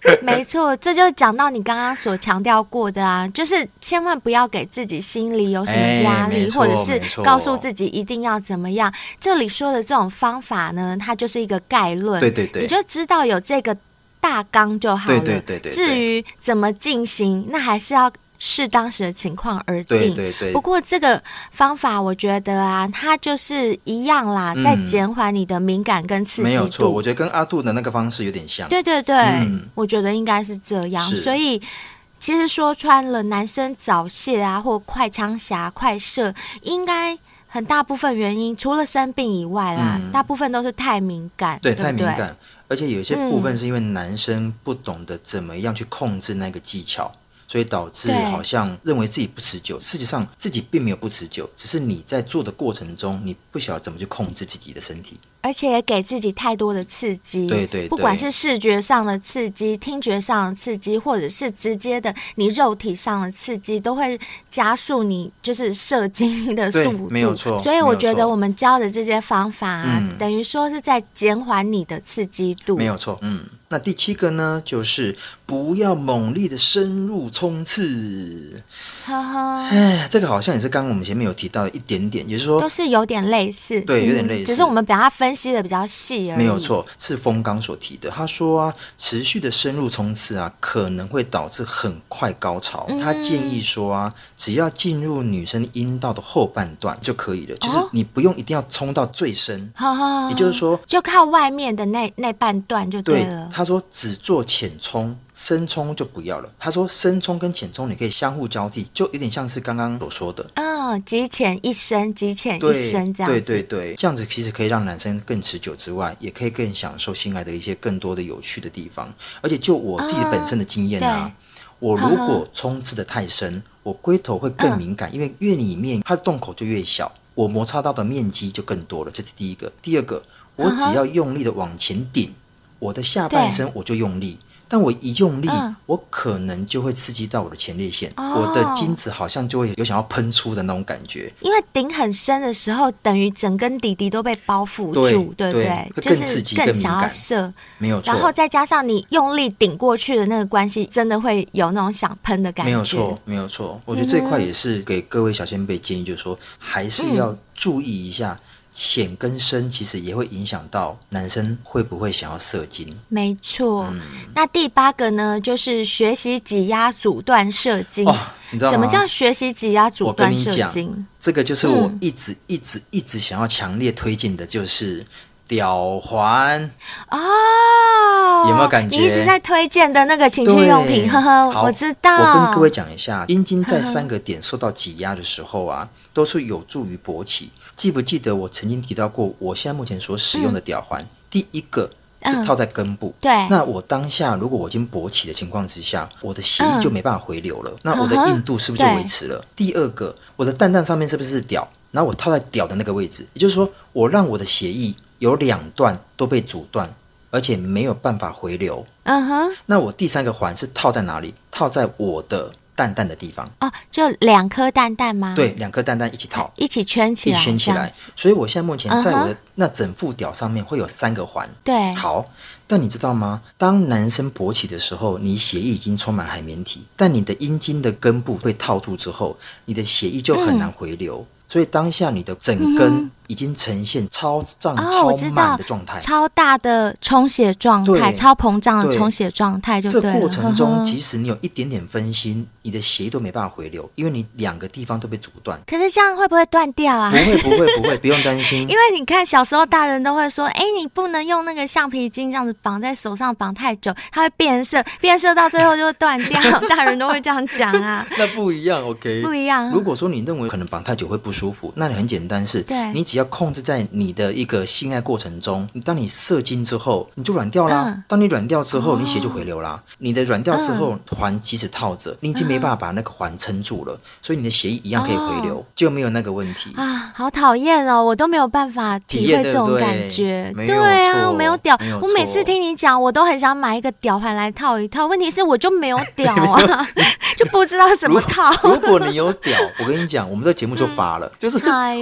没错，这就讲到你刚刚所强调过的啊，就是千万不要给自己心里有什么压力，或者是告诉自己一定要怎么样。这里说的这种方法呢，它就是一个概论，对对对，你就知道有这个大纲就好了。对对对对，至于怎么进行，那还是要。视当时的情况而定。对对对。不过这个方法，我觉得啊，它就是一样啦，嗯、在减缓你的敏感跟刺激。没有错，我觉得跟阿杜的那个方式有点像。对对对，嗯、我觉得应该是这样。所以其实说穿了，男生早泄啊，或快枪侠、快射，应该很大部分原因，除了生病以外啦，嗯、大部分都是太敏感。对，对对太敏感，而且有些部分是因为男生不懂得怎么样去控制那个技巧。所以导致好像认为自己不持久。事实际上自己并没有不持久，只是你在做的过程中，你不晓得怎么去控制自己的身体。而且也给自己太多的刺激，对对对，不管是视觉上的刺激、听觉上的刺激，或者是直接的你肉体上的刺激，都会加速你就是射精的速度。没有错。所以我觉得我们教的这些方法啊，嗯、等于说是在减缓你的刺激度。没有错，嗯。那第七个呢，就是不要猛烈的深入冲刺。哈哈，哎，这个好像也是刚刚我们前面有提到的一点点，也就是说，都是有点类似，对，有点类似，只是我们把它分析的比较细而已。没有错，是峰刚所提的。他说啊，持续的深入冲刺啊，可能会导致很快高潮。嗯、他建议说啊，只要进入女生阴道的后半段就可以了，就是你不用一定要冲到最深。哦、也就是说，就靠外面的那那半段就对了。对他说只做浅冲，深冲就不要了。他说深冲跟浅冲你可以相互交替，就有点像是刚刚所说的，嗯，极浅一深，极浅一深这样子。对对对，这样子其实可以让男生更持久之外，也可以更享受性爱的一些更多的有趣的地方。而且就我自己本身的经验啊，嗯、我如果冲刺的太深，嗯、我龟头会更敏感，因为越里面它的洞口就越小，我摩擦到的面积就更多了。这是第一个。第二个，我只要用力的往前顶。我的下半身我就用力，但我一用力，嗯、我可能就会刺激到我的前列腺，哦、我的精子好像就会有想要喷出的那种感觉。因为顶很深的时候，等于整根底底都被包覆住，对，对不对？对，更刺激，就是更想要射，没有错。然后再加上你用力顶过去的那个关系，真的会有那种想喷的感觉。没有错，没有错。我觉得这块也是给各位小仙辈建议，就是说还是要注意一下。嗯浅跟深其实也会影响到男生会不会想要射精。没错，嗯、那第八个呢，就是学习挤压阻断射精。哦，你知道吗？什么叫学习挤压阻断射精？这个就是我一直一直一直想要强烈推荐的，就是吊环哦。有没有感觉？你一直在推荐的那个情趣用品，呵呵，我知道。我跟各位讲一下，阴茎在三个点受到挤压的时候啊，都是有助于勃起。记不记得我曾经提到过，我现在目前所使用的吊环，嗯、第一个是套在根部，嗯、对。那我当下如果我已经勃起的情况之下，我的血液就没办法回流了，嗯、那我的硬度是不是就维持了？嗯、第二个，我的蛋蛋上面是不是屌？然后我套在屌的那个位置，也就是说，我让我的血液有两段都被阻断，而且没有办法回流。嗯哼。那我第三个环是套在哪里？套在我的。蛋蛋的地方哦，就两颗蛋蛋吗？对，两颗蛋蛋一起套，一起圈起来，一起圈起来。所以我现在目前在我的那整副屌上面会有三个环。对、uh，huh. 好。但你知道吗？当男生勃起的时候，你血液已经充满海绵体，但你的阴茎的根部被套住之后，你的血液就很难回流。嗯、所以当下你的整根。嗯已经呈现超胀、超满的状态，超大的充血状态，超膨胀的充血状态。就这过程中，即使你有一点点分心，你的血都没办法回流，因为你两个地方都被阻断。可是这样会不会断掉啊？不会，不会，不会，不用担心。因为你看，小时候大人都会说：“哎，你不能用那个橡皮筋这样子绑在手上绑太久，它会变色，变色到最后就会断掉。”大人都会这样讲啊。那不一样，OK？不一样。如果说你认为可能绑太久会不舒服，那你很简单，是，对，你只要。要控制在你的一个性爱过程中，你当你射精之后，你就软掉啦。嗯、当你软掉之后，你血就回流啦。哦、你的软掉之后，环即使套着，你已经没办法把那个环撑住了，所以你的血液一样可以回流，哦、就没有那个问题啊。好讨厌哦，我都没有办法体会这种感觉。对，对，对啊，我没有屌，我每次听你讲，我都很想买一个屌环来套一套。问题是我就没有 屌啊，就不知道怎么套。如果你有屌，我跟你讲，我们这节目就发了，嗯、就是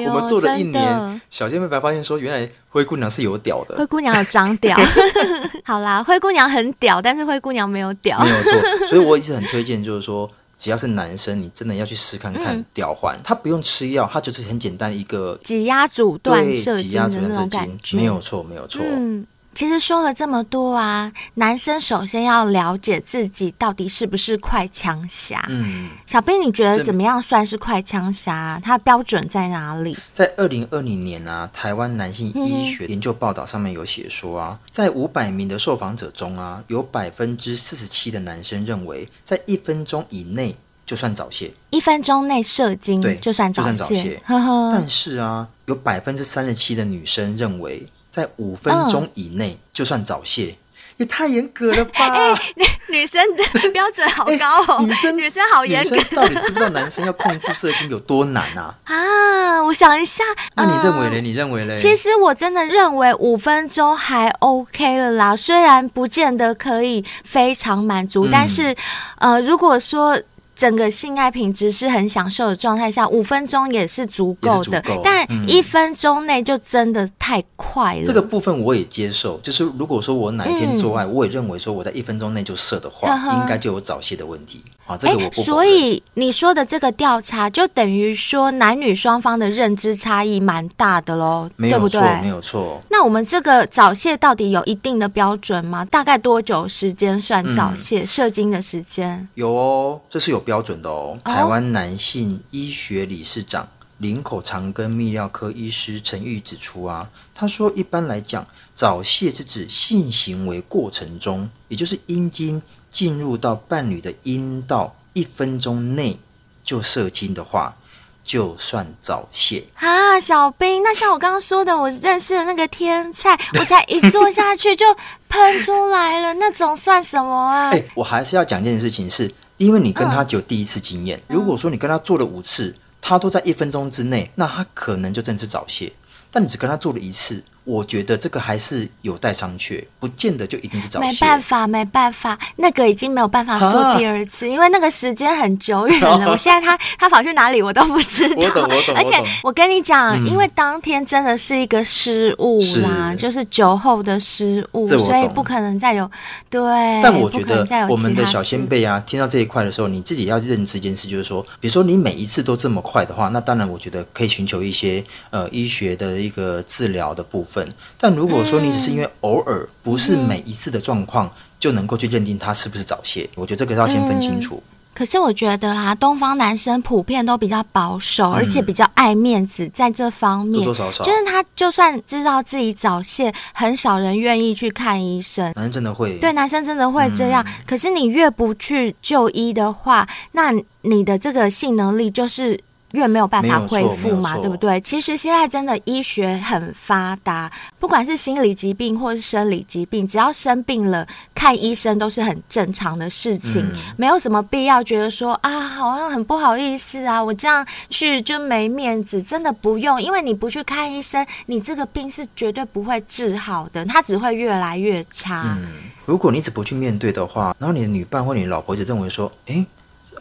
我们做了一年。小仙妹白发现说，原来灰姑娘是有屌的。灰姑娘有长屌，好啦，灰姑娘很屌，但是灰姑娘没有屌，没有错。所以我一直很推荐，就是说，只要是男生，你真的要去试看看屌环，它不用吃药，它就是很简单一个挤压阻断射精的那种感觉，没有错，没有错。嗯其实说了这么多啊，男生首先要了解自己到底是不是快枪侠。嗯，小兵，你觉得怎么样算是快枪侠？它的标准在哪里？在二零二零年啊，台湾男性医学研究报道上面有写说啊，在五百名的受访者中啊，有百分之四十七的男生认为，在一分钟以内就算早泄，一分钟内射精对就算早泄。呵呵。但是啊，有百分之三十七的女生认为。在五分钟以内就算早泄，嗯、也太严格了吧？哎、女女生的标准好 高哦，哎、女生女生好严格，女生到底知不知道男生要控制射精有多难啊？啊，我想一下，那你认为呢？呃、你认为呢？其实我真的认为五分钟还 OK 了啦，虽然不见得可以非常满足，嗯、但是呃，如果说。整个性爱品质是很享受的状态下，五分钟也是足够的，但一分钟内就真的太快了。这个部分我也接受，就是如果说我哪一天做爱，嗯、我也认为说我在一分钟内就射的话，嗯、应该就有早泄的问题。啊，这个我不。所以你说的这个调查，就等于说男女双方的认知差异蛮大的喽，没有错，对不对？没有错。那我们这个早泄到底有一定的标准吗？大概多久时间算早泄？嗯、射精的时间？有哦，这是有标准的哦。台湾男性医学理事长、林口长庚泌尿科医师陈玉指出啊，他说一般来讲，早泄是指性行为过程中，也就是阴茎。进入到伴侣的阴道一分钟内就射精的话，就算早泄啊！小兵，那像我刚刚说的，我认识的那个天菜，我才一坐下去就喷出来了，那种算什么啊？欸，我还是要讲一件事情是，是因为你跟他只有第一次经验。嗯，如果说你跟他做了五次，他都在一分钟之内，那他可能就真的是早泄。但你只跟他做了一次。我觉得这个还是有待商榷，不见得就一定是早泄。没办法，没办法，那个已经没有办法做第二次，啊、因为那个时间很久远了。啊、我现在他他跑去哪里我都不知道。我懂，我懂。而且我跟你讲，嗯、因为当天真的是一个失误啦，是就是酒后的失误，所以不可能再有对。但我觉得我们的小先辈啊，听到这一块的时候，你自己要认知一件事，就是说，比如说你每一次都这么快的话，那当然我觉得可以寻求一些呃医学的一个治疗的部分。但如果说你只是因为偶尔，不是每一次的状况就能够去认定他是不是早泄，我觉得这个要先分清楚。嗯，可是我觉得啊，东方男生普遍都比较保守，而且比较爱面子，在这方面，多多少少就是他就算知道自己早泄，很少人愿意去看医生。男生真的会，对，男生真的会这样。可是你越不去就医的话，那你的这个性能力就是。越没有办法恢复嘛，对不对？其实现在真的医学很发达，不管是心理疾病或是生理疾病，只要生病了，看医生都是很正常的事情，嗯、没有什么必要觉得说啊，好像很不好意思啊，我这样去就没面子。真的不用，因为你不去看医生，你这个病是绝对不会治好的，它只会越来越差。嗯，如果你一直不去面对的话，然后你的女伴或你的老婆就认为说，诶，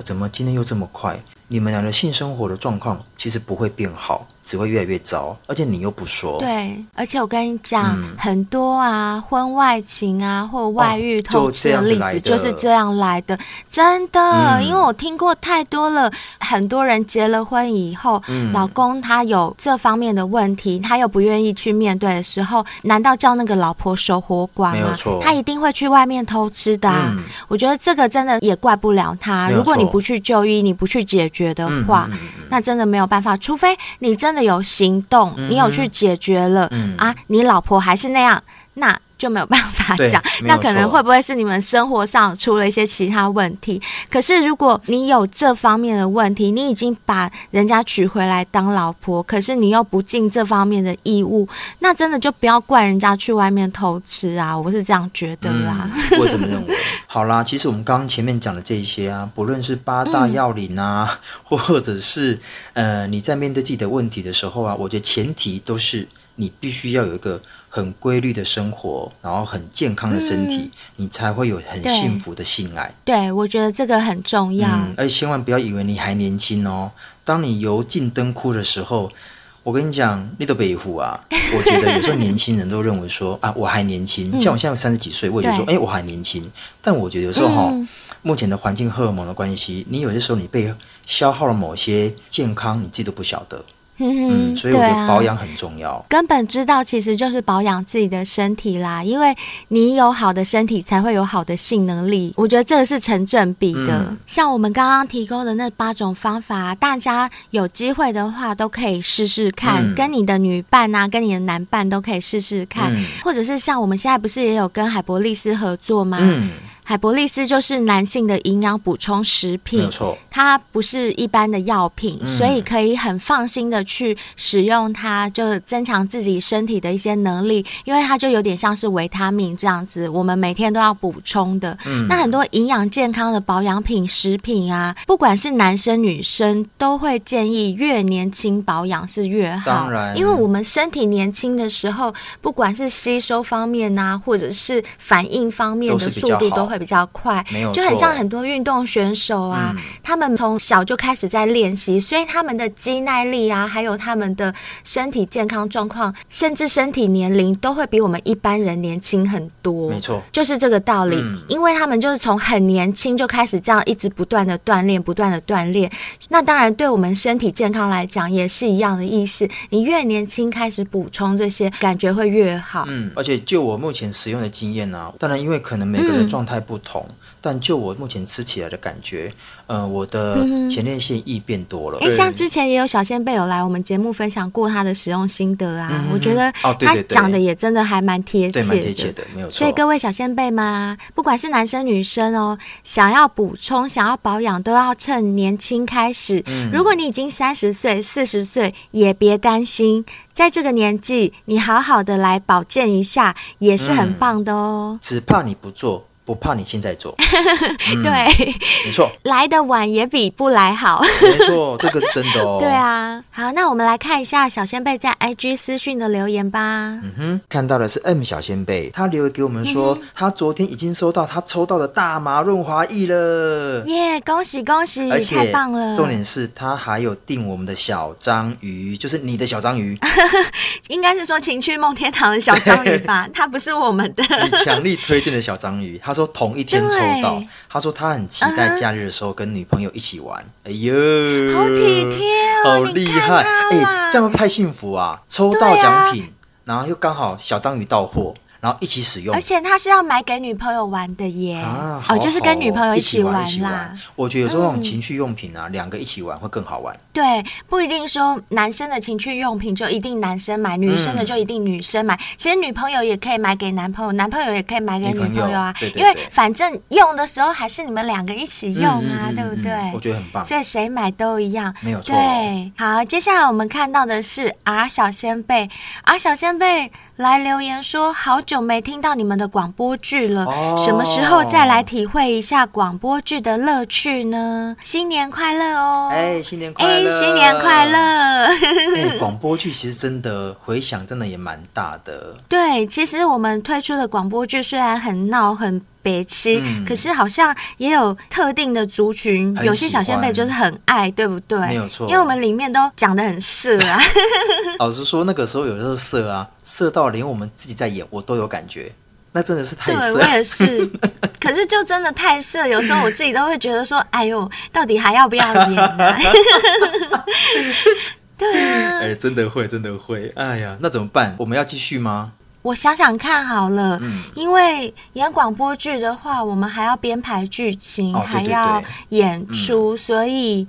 怎么今天又这么快？你们俩的性生活的状况其实不会变好，只会越来越糟，而且你又不说。对，而且我跟你讲，嗯、很多啊，婚外情啊，或外遇偷吃的例子就是这样来的，真的，嗯、因为我听过太多了。很多人结了婚以后，嗯、老公他有这方面的问题，他又不愿意去面对的时候，难道叫那个老婆守活寡吗？没有错，他一定会去外面偷吃的、我觉得这个真的也怪不了他。如果你不去就医，你不去解决。觉的话，嗯、那真的没有办法，除非你真的有行动，嗯、你有去解决了、嗯、啊，你老婆还是那样，那。就没有办法讲，那可能会不会是你们生活上出了一些其他问题？可是如果你有这方面的问题，你已经把人家娶回来当老婆，可是你又不尽这方面的义务，那真的就不要怪人家去外面偷吃啊！我是这样觉得啦。我这么认为。好啦，其实我们刚刚前面讲的这一些啊，不论是八大要领啊，嗯、或者是呃你在面对自己的问题的时候啊，我觉得前提都是你必须要有一个。很规律的生活，然后很健康的身体，嗯、你才会有很幸福的性爱。对，我觉得这个很重要。嗯，而且千万不要以为你还年轻哦。当你油尽灯枯的时候，我跟你讲，你都别胡啊。我觉得有时候年轻人都认为说啊，我还年轻。嗯、像我现在三十几岁，我也觉得说，哎对，我还年轻。但我觉得有时候哈，嗯、目前的环境荷尔蒙的关系，你有些时候你被消耗了某些健康，你自己都不晓得。嗯，所以我觉得保养很重要。啊、根本知道其实就是保养自己的身体啦，因为你有好的身体，才会有好的性能力。我觉得这个是成正比的。嗯、像我们刚刚提供的那八种方法，大家有机会的话都可以试试看，嗯、跟你的女伴啊，跟你的男伴都可以试试看，嗯、或者是像我们现在不是也有跟海博利斯合作吗？嗯海博利斯就是男性的营养补充食品，没有错，它不是一般的药品，嗯、所以可以很放心的去使用它，就增强自己身体的一些能力，因为它就有点像是维他命这样子，我们每天都要补充的。嗯、那很多营养健康的保养品、食品啊，不管是男生女生，都会建议越年轻保养是越好。当然，因为我们身体年轻的时候，不管是吸收方面啊，或者是反应方面的速度都会。比较快，没有，就很像很多运动选手啊，嗯、他们从小就开始在练习，所以他们的肌耐力啊，还有他们的身体健康状况，甚至身体年龄都会比我们一般人年轻很多。没错，就是这个道理，嗯、因为他们就是从很年轻就开始这样一直不断的锻炼，不断的锻炼。那当然，对我们身体健康来讲也是一样的意思。你越年轻开始补充这些，感觉会越好。嗯，而且就我目前使用的经验呢、啊，当然因为可能每个人状态不同，嗯、但就我目前吃起来的感觉，呃，我的前列腺液变多了。哎、嗯，像之前也有小仙贝有来我们节目分享过他的使用心得啊，嗯、我觉得他讲的也真的还蛮贴切的，对，蛮贴切的，没有错。所以各位小仙贝们啊，不管是男生女生哦，想要补充、想要保养，都要趁年轻开始。嗯、如果你已经三十岁、四十岁，也别担心，在这个年纪，你好好的来保健一下，也是很棒的哦。嗯、只怕你不做。不怕你现在做，嗯、对，没错，来的晚也比不来好，没错，这个是真的哦。对啊，好，那我们来看一下小仙贝在 IG 私讯的留言吧。嗯哼，看到的是 M 小仙贝，他留言给我们说，嗯、他昨天已经收到他抽到的大麻润滑液了，耶，恭喜恭喜，而且太棒了！重点是他还有订我们的小章鱼，就是你的小章鱼，应该是说情趣梦天堂的小章鱼吧？他不是我们的，你强力推荐的小章鱼，他说。说同一天抽到，他说他很期待假日的时候跟女朋友一起玩。Uh. 哎呦，好体贴哦，好厉害！哎，这样会不会太幸福啊？抽到奖品，啊、然后又刚好小章鱼到货。然后一起使用，而且他是要买给女朋友玩的耶，啊，好好哦，就是跟女朋友一起玩啦。我觉得有时候这种情趣用品啊，嗯、两个一起玩会更好玩。对，不一定说男生的情趣用品就一定男生买，女生的就一定女生买。嗯、其实女朋友也可以买给男朋友，男朋友也可以买给女朋友啊。对对对，因为反正用的时候还是你们两个一起用啊，对不对？我觉得很棒。所以谁买都一样，没有错。对，好，接下来我们看到的是 R 小仙贝，R 小仙贝。来留言说，好久没听到你们的广播剧了，哦、什么时候再来体会一下广播剧的乐趣呢？新年快乐哦！哎，新年快乐！哎，新年快乐！哎，广播剧其实真的回响真的也蛮大的。对，其实我们推出的广播剧虽然很闹很。北七，嗯、可是好像也有特定的族群，有些小仙贝就是很爱，对不对？没有错，因为我们里面都讲的很色啊。老实说，那个时候有时候色啊，色到连我们自己在演，我都有感觉，那真的是太色。对，我也是，可是就真的太色，有时候我自己都会觉得说，哎呦，到底还要不要演啊？对啊，哎，真的会，真的会，哎呀，那怎么办？我们要继续吗？我想想看好了，嗯、因为演广播剧的话，我们还要编排剧情，哦、对对对还要演出，嗯、所以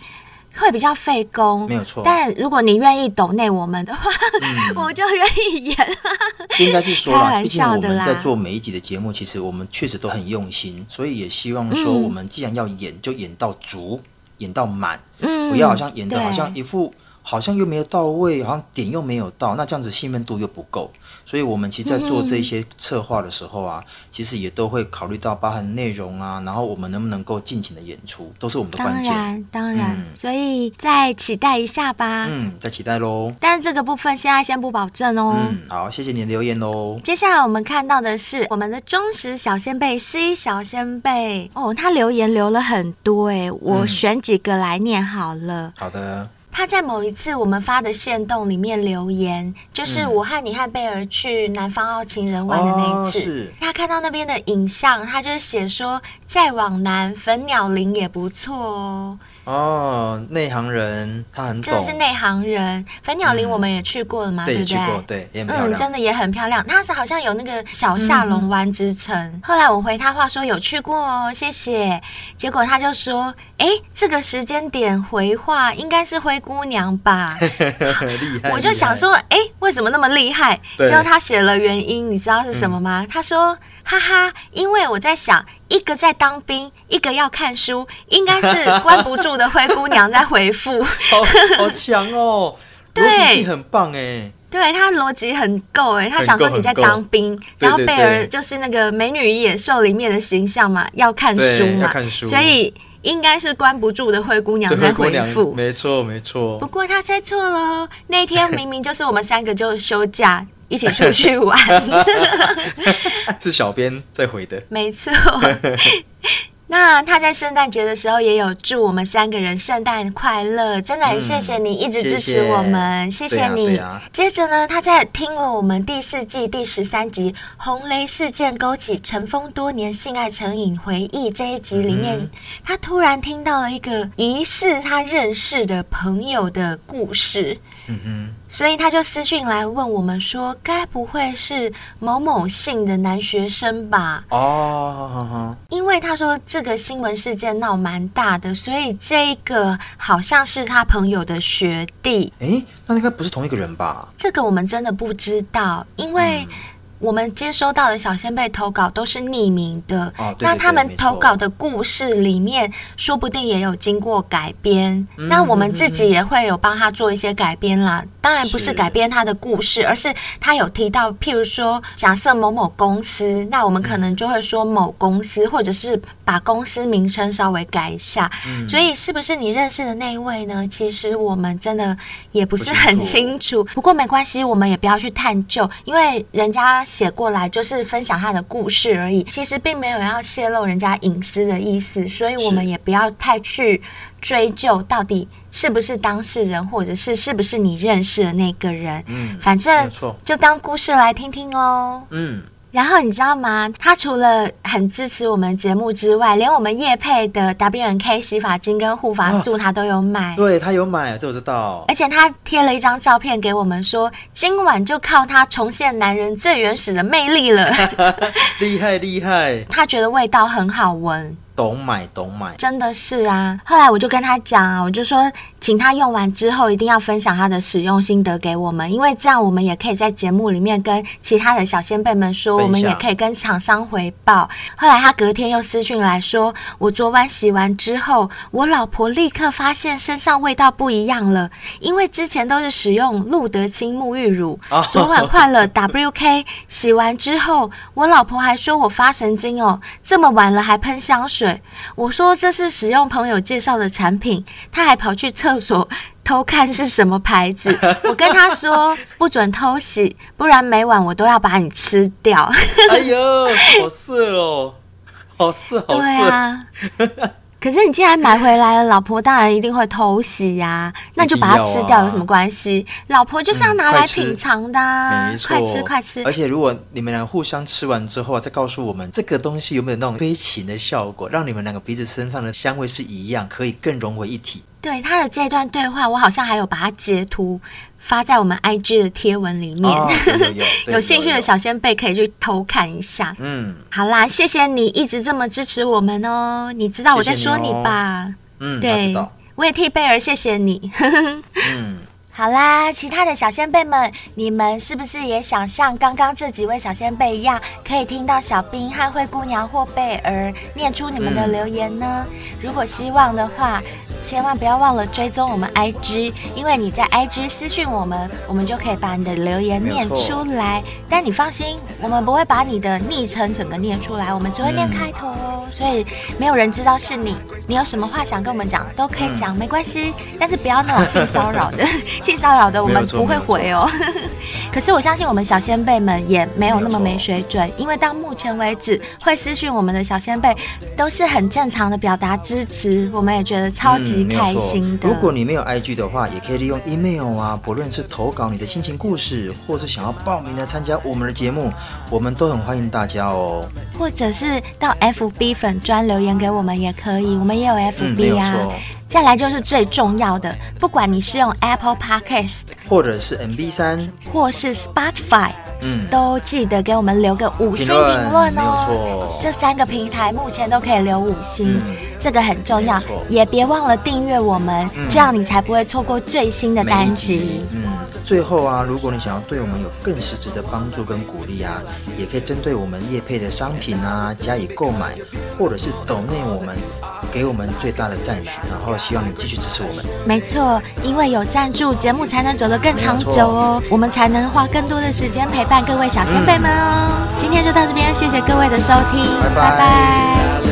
会比较费工。没有错。但如果你愿意抖内我们的话，嗯、我就愿意演。应该是说啦，毕竟我们在做每一集的节目，其实我们确实都很用心，所以也希望说，我们既然要演，就演到足，演到满，嗯、不要好像演的好像一副好像又没有到位，好像点又没有到，那这样子兴奋度又不够。所以，我们其实，在做这些策划的时候啊，嗯、其实也都会考虑到包含内容啊，然后我们能不能够尽情的演出，都是我们的关键。当然，当然。嗯、所以，再期待一下吧。嗯，再期待喽。但是这个部分现在先不保证哦。嗯，好，谢谢你的留言喽。接下来我们看到的是我们的忠实小仙贝 C 小仙贝哦，他留言留了很多哎，我选几个来念好了。嗯、好的。他在某一次我们发的线动里面留言，就是我和你和贝儿去南方澳情人玩的那一次。哦、他看到那边的影像，他就写说，再往南粉鸟林也不错哦。哦，内行人，他很懂，真的是内行人。粉鸟林我们也去过了嘛，嗯、对不对？去过，对，也很漂亮。嗯，真的也很漂亮。它是好像有那个小下龙湾之称。嗯、后来我回他话说有去过哦，谢谢。结果他就说，哎，这个时间点回话应该是灰姑娘吧？厉害。我就想说，哎，为为什么那么厉害？结果他写了原因，你知道是什么吗？嗯、他说：“哈哈，因为我在想，一个在当兵，一个要看书，应该是关不住的灰姑娘在回复。好”好强哦，逻辑性很棒哎。对，他逻辑很够哎，他想说你在当兵，然后贝尔就是那个美女与野兽里面的形象嘛，要看书嘛，看书，所以应该是关不住的灰姑娘在回复，没错没错。不过他猜错了，那天明明就是我们三个就休假一起出去玩，是小编在回的，没错。那他在圣诞节的时候也有祝我们三个人圣诞快乐，真的很谢谢你一直支持我们，谢谢，谢谢你。啊啊、接着呢，他在听了我们第四季第十三集《红雷事件勾起尘封多年性爱成瘾回忆》这一集里面，嗯、他突然听到了一个疑似他认识的朋友的故事。嗯哼，所以他就私讯来问我们说：“该不会是某某姓的男学生吧？”哦，因为他说这个新闻事件闹蛮大的，所以这个好像是他朋友的学弟。诶，那应该不是同一个人吧？这个我们真的不知道，因为。嗯我们接收到的小仙贝投稿都是匿名的，哦、对对对，那他们投稿的故事里面，说不定也有经过改编。嗯、那我们自己也会有帮他做一些改编啦。当然不是改编他的故事，是而是他有提到，譬如说，假设某某公司，那我们可能就会说某公司，嗯、或者是把公司名称稍微改一下。嗯、所以是不是你认识的那一位呢？其实我们真的也不是很清楚。不，不过没关系，我们也不要去探究，因为人家。写过来就是分享他的故事而已，其实并没有要泄露人家隐私的意思，所以我们也不要太去追究到底是不是当事人，或者是是不是你认识的那个人。嗯，反正就当故事来听听喽。嗯。然后你知道吗？他除了很支持我们节目之外，连我们叶配的 W N K 洗发精跟护发素他都有买。啊、对，他有买，这我知道。而且他贴了一张照片给我们说，说今晚就靠他重现男人最原始的魅力了。厉 害厉害！他觉得味道很好闻。懂买懂买，真的是啊！后来我就跟他讲啊，我就说，请他用完之后一定要分享他的使用心得给我们，因为这样我们也可以在节目里面跟其他的小仙辈们说，我们也可以跟厂商回报。后来他隔天又私讯来说，我昨晚洗完之后，我老婆立刻发现身上味道不一样了，因为之前都是使用露得清沐浴乳，昨晚换了 WK，洗完之后，我老婆还说我发神经哦，这么晚了还喷香水。我说这是使用朋友介绍的产品，他还跑去厕所 偷看是什么牌子。我跟他说不准偷洗，不然每晚我都要把你吃掉。哎呦，好色哦，好色，好色。对啊。可是你既然买回来了，老婆当然一定会偷袭呀、啊，那就把它吃掉有什么关系？啊、老婆就是要拿来品尝的、啊嗯，快吃快吃！而且如果你们俩互相吃完之后再告诉我们这个东西有没有那种催情的效果，让你们两个彼此身上的香味是一样，可以更融为一体。对他的这段对话，我好像还有把它截图。发在我们 IG 的贴文里面，哦、有 兴趣的小仙贝可以去偷看一下。嗯，好啦，谢谢你一直这么支持我们哦。你知道我在说你吧？嗯，对，我也替贝儿谢谢你。嗯。好啦，其他的小仙贝们，你们是不是也想像刚刚这几位小仙贝一样，可以听到小兵和灰姑娘或贝儿念出你们的留言呢？嗯、如果希望的话，千万不要忘了追踪我们 IG，因为你在 IG 私讯我们，我们就可以把你的留言念出来。但你放心，我们不会把你的昵称整个念出来，我们只会念开头哦，嗯、所以没有人知道是你。你有什么话想跟我们讲，都可以讲，嗯、没关系，但是不要那种性骚扰的。性骚扰的我们不会回哦，可是我相信我们小先辈们也没有那么没水准，因为到目前为止会私讯我们的小先辈都是很正常的表达支持，我们也觉得超级开心的。如果你没有 IG 的话，也可以利用 email 啊，不论是投稿你的心情故事，或是想要报名来参加我们的节目，我们都很欢迎大家哦。或者是到 FB 粉专留言给我们也可以，我们也有 FB 啊。再来就是最重要的，不管你是用 Apple Podcast，或者是 MB 三，或是 Spotify，嗯，都记得给我们留个五星评论哦。这三个平台目前都可以留五星，嗯、这个很重要。也别忘了订阅我们，嗯、这样你才不会错过最新的单集。嗯。最后啊，如果你想要对我们有更实质的帮助跟鼓励啊，也可以针对我们业配的商品啊加以购买，或者是抖内我们，给我们最大的赞许，然后希望你继续支持我们。没错，因为有赞助，节目才能走得更长久哦，我们才能花更多的时间陪伴各位小仙贝们哦。嗯、今天就到这边，谢谢各位的收听，拜拜。拜拜。